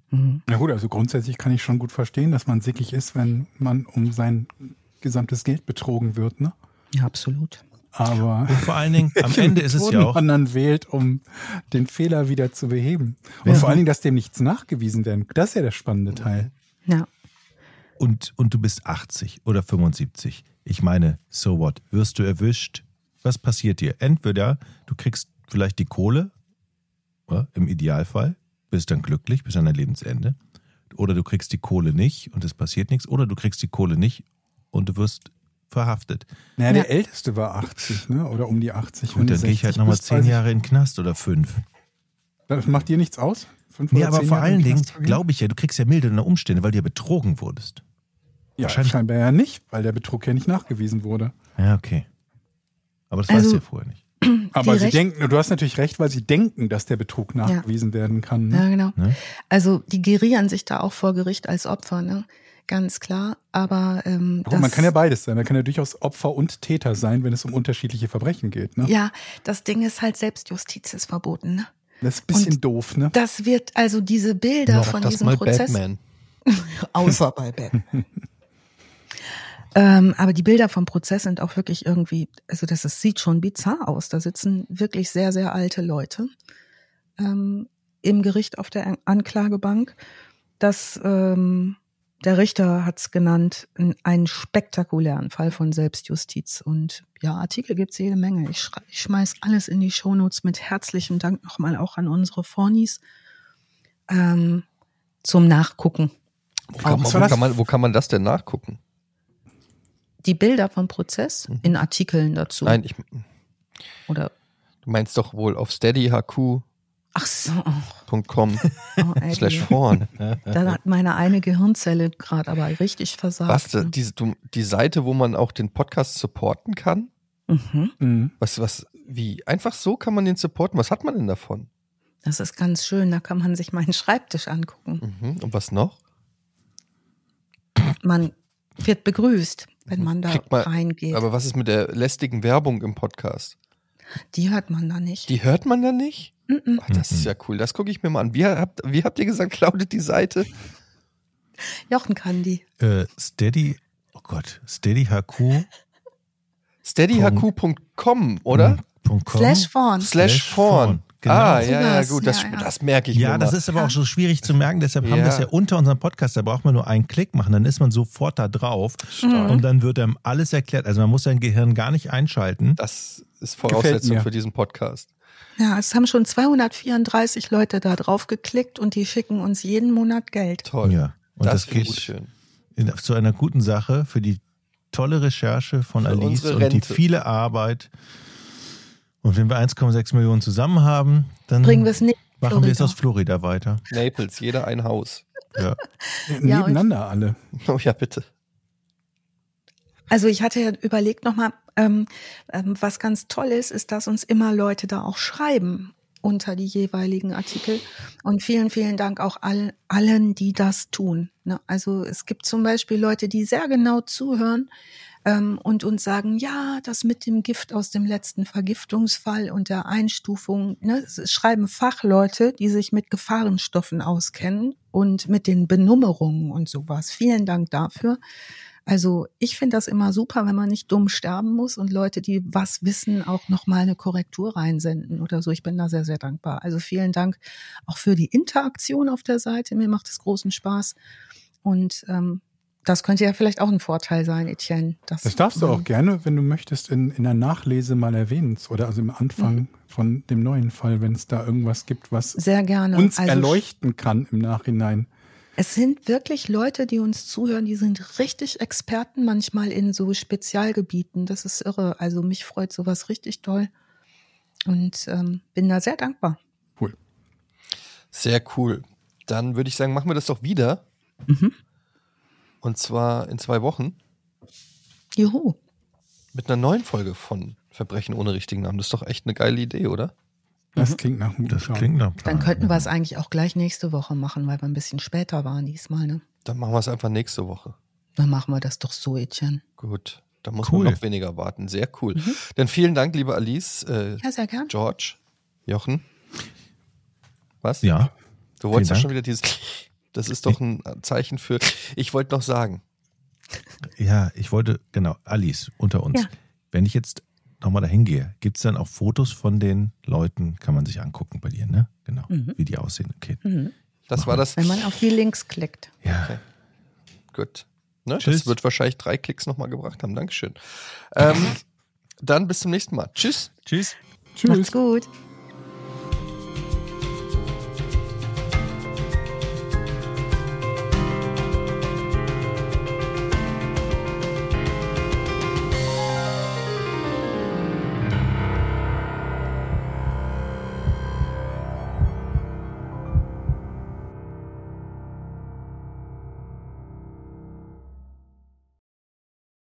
Mhm. Na gut, also grundsätzlich kann ich schon gut verstehen, dass man sickig ist, wenn man um sein gesamtes Geld betrogen wird, ne?
Ja, absolut.
Aber
und vor allen Dingen, am (laughs) Ende ist es ja auch.
man dann wählt, um den Fehler wieder zu beheben. Und ja. vor allen Dingen, dass dem nichts nachgewiesen werden. Das ist ja der spannende Teil.
Ja
und, und du bist 80 oder 75. Ich meine, so what? Wirst du erwischt? Was passiert dir? Entweder du kriegst vielleicht die Kohle, ja, im Idealfall, bist dann glücklich bis an dein Lebensende. Oder du kriegst die Kohle nicht und es passiert nichts. Oder du kriegst die Kohle nicht und du wirst verhaftet.
Naja, der Älteste war 80, ne? oder um die 80.
Und dann gehe ich halt nochmal zehn Jahre in den Knast oder fünf.
Das macht dir nichts aus?
Fünf nee, aber vor allen Dingen glaube ich ja, du kriegst ja mildernde Umstände, weil du ja betrogen wurdest.
Ja, Wahrscheinlich. scheinbar ja nicht, weil der Betrug ja nicht nachgewiesen wurde.
Ja, okay. Aber das also, weißt du ja vorher nicht. (clears throat)
Aber sie denken, du hast natürlich recht, weil sie denken, dass der Betrug nachgewiesen ja. werden kann.
Ne? Ja, genau. Ne? Also die gerieren sich da auch vor Gericht als Opfer, ne? Ganz klar. Aber ähm,
Guck, man kann ja beides sein. Man kann ja durchaus Opfer und Täter sein, wenn es um unterschiedliche Verbrechen geht. Ne?
Ja, das Ding ist halt Selbstjustiz ist verboten. Ne?
Das ist ein bisschen und doof, ne?
Das wird also diese Bilder ja, von diesem Prozess.
Batman. (laughs)
Außer bei Batman. (laughs) Ähm, aber die Bilder vom Prozess sind auch wirklich irgendwie, also das, das sieht schon bizarr aus. Da sitzen wirklich sehr, sehr alte Leute ähm, im Gericht auf der Anklagebank. Das, ähm, der Richter hat es genannt, einen spektakulären Fall von Selbstjustiz. Und ja, Artikel gibt's jede Menge. Ich, ich schmeiß alles in die Shownotes mit herzlichem Dank nochmal auch an unsere Fornis ähm, zum Nachgucken.
Wo kann, man, wo, kann man, wo kann man das denn nachgucken?
Die Bilder vom Prozess mhm. in Artikeln dazu.
Nein, ich.
Oder?
Du meinst doch wohl auf Steady HQ.
Ach so.
.com (laughs)
Oh,
slash vorn.
Da hat meine eine Gehirnzelle gerade aber richtig versagt.
Was,
ne?
die, die Seite, wo man auch den Podcast supporten kann?
Mhm.
Mhm.
Was, was, wie? Einfach so kann man den supporten. Was hat man denn davon?
Das ist ganz schön. Da kann man sich meinen Schreibtisch angucken.
Mhm. Und was noch?
Man wird begrüßt, wenn man da
Kriegt man-
reingeht.
Aber was ist mit der lästigen Werbung im Podcast?
Die hört man da nicht.
Die hört man dann nicht?
Mhm.
Ach, das ist ja cool. Das gucke ich mir mal an. Wie habt, wie habt ihr gesagt, (laughs) lautet die Seite?
Jochen kann die.
Äh, Steady, oh Gott, Steady HQ.
steadyhq.com, oder?
Punkt com.
Slash vorn.
Slash
Slash
vorn.
Genau.
Ah, ja, ja, gut. Das,
ja, ja.
das merke ich
Ja,
mir
das
mal.
ist aber auch so schwierig zu merken, deshalb haben wir es ja unter unserem Podcast, da braucht man nur einen Klick machen, dann ist man sofort da drauf und dann wird einem alles erklärt. Also man muss sein Gehirn gar nicht einschalten.
Das ist Voraussetzung für diesen Podcast.
Ja, es haben schon 234 Leute da drauf geklickt und die schicken uns jeden Monat Geld.
Toll.
Ja, und
das,
das, geht
schön.
in, zu einer guten Sache für die tolle Recherche von
Für
Alice und die
Rente.
viele Arbeit. Und wenn wir 1,6 Millionen zusammen haben, dann
Bringen wir es nicht.
machen wir es
Florida.
aus Florida weiter.
Naples, jeder ein Haus.
Ja.
Ja,
Nebeneinander alle.
Oh ja, bitte.
Also ich hatte ja überlegt nochmal, ähm, ähm, was ganz toll ist, ist, dass uns immer Leute da auch schreiben unter die jeweiligen Artikel. Und vielen, vielen Dank auch all, allen, die das tun. Ne? Also es gibt zum Beispiel Leute, die sehr genau zuhören ähm, und uns sagen, ja, das mit dem Gift aus dem letzten Vergiftungsfall und der Einstufung, ne, schreiben Fachleute, die sich mit Gefahrenstoffen auskennen und mit den Benummerungen und sowas. Vielen Dank dafür. Also ich finde das immer super, wenn man nicht dumm sterben muss und Leute, die was wissen, auch nochmal eine Korrektur reinsenden oder so. Ich bin da sehr, sehr dankbar. Also vielen Dank auch für die Interaktion auf der Seite. Mir macht es großen Spaß. Und ähm, das könnte ja vielleicht auch ein Vorteil sein, Etienne.
Das darfst du auch gerne, wenn du möchtest, in, in der Nachlese mal erwähnen. Oder also im Anfang
Mhm.
von dem neuen Fall, wenn es da irgendwas gibt, was
Sehr gerne.
uns
Also
erleuchten kann im Nachhinein.
Es sind wirklich Leute, die uns zuhören, die sind richtig Experten manchmal in so Spezialgebieten. Das ist irre. Also mich freut sowas richtig toll. Und ähm, bin da sehr dankbar.
Cool.
Sehr cool. Dann würde ich sagen, machen wir das doch wieder.
Mhm.
Und zwar in zwei Wochen
Juhu.
mit einer neuen Folge von Verbrechen ohne richtigen Namen. Das ist doch echt eine geile Idee, oder?
Das
Mhm.
klingt nach einem guten
Das klingt nach Plan.
Dann könnten wir es eigentlich auch gleich nächste Woche machen, weil wir ein bisschen später waren diesmal. Ne?
Dann machen wir es einfach nächste Woche.
Dann machen wir das doch so, Etienne.
Gut. Da muss
Cool.
man noch weniger warten. Sehr cool.
Mhm.
Dann vielen Dank, liebe Alice, äh,
Ja, sehr gern.
George, Jochen. Was?
Ja,
Du wolltest ja schon wieder dieses. Das ist doch ein Zeichen für. Ich wollte noch sagen.
ja, ich wollte, genau, Alice, unter uns.
Ja.
Wenn ich jetzt nochmal dahin gehe, gibt es dann auch Fotos von den Leuten, kann man sich angucken bei dir, ne? Genau,
Mhm.
wie die aussehen. Okay.
Mhm.
Das war das.
Wenn man auf die Links klickt.
Ja,
Okay. Gut. Ne,
Tschüss.
das wird wahrscheinlich drei Klicks nochmal gebracht haben. Dankeschön. Ähm, (laughs) dann bis zum nächsten Mal. Tschüss.
tschüss.
Tschüss.
Macht's gut.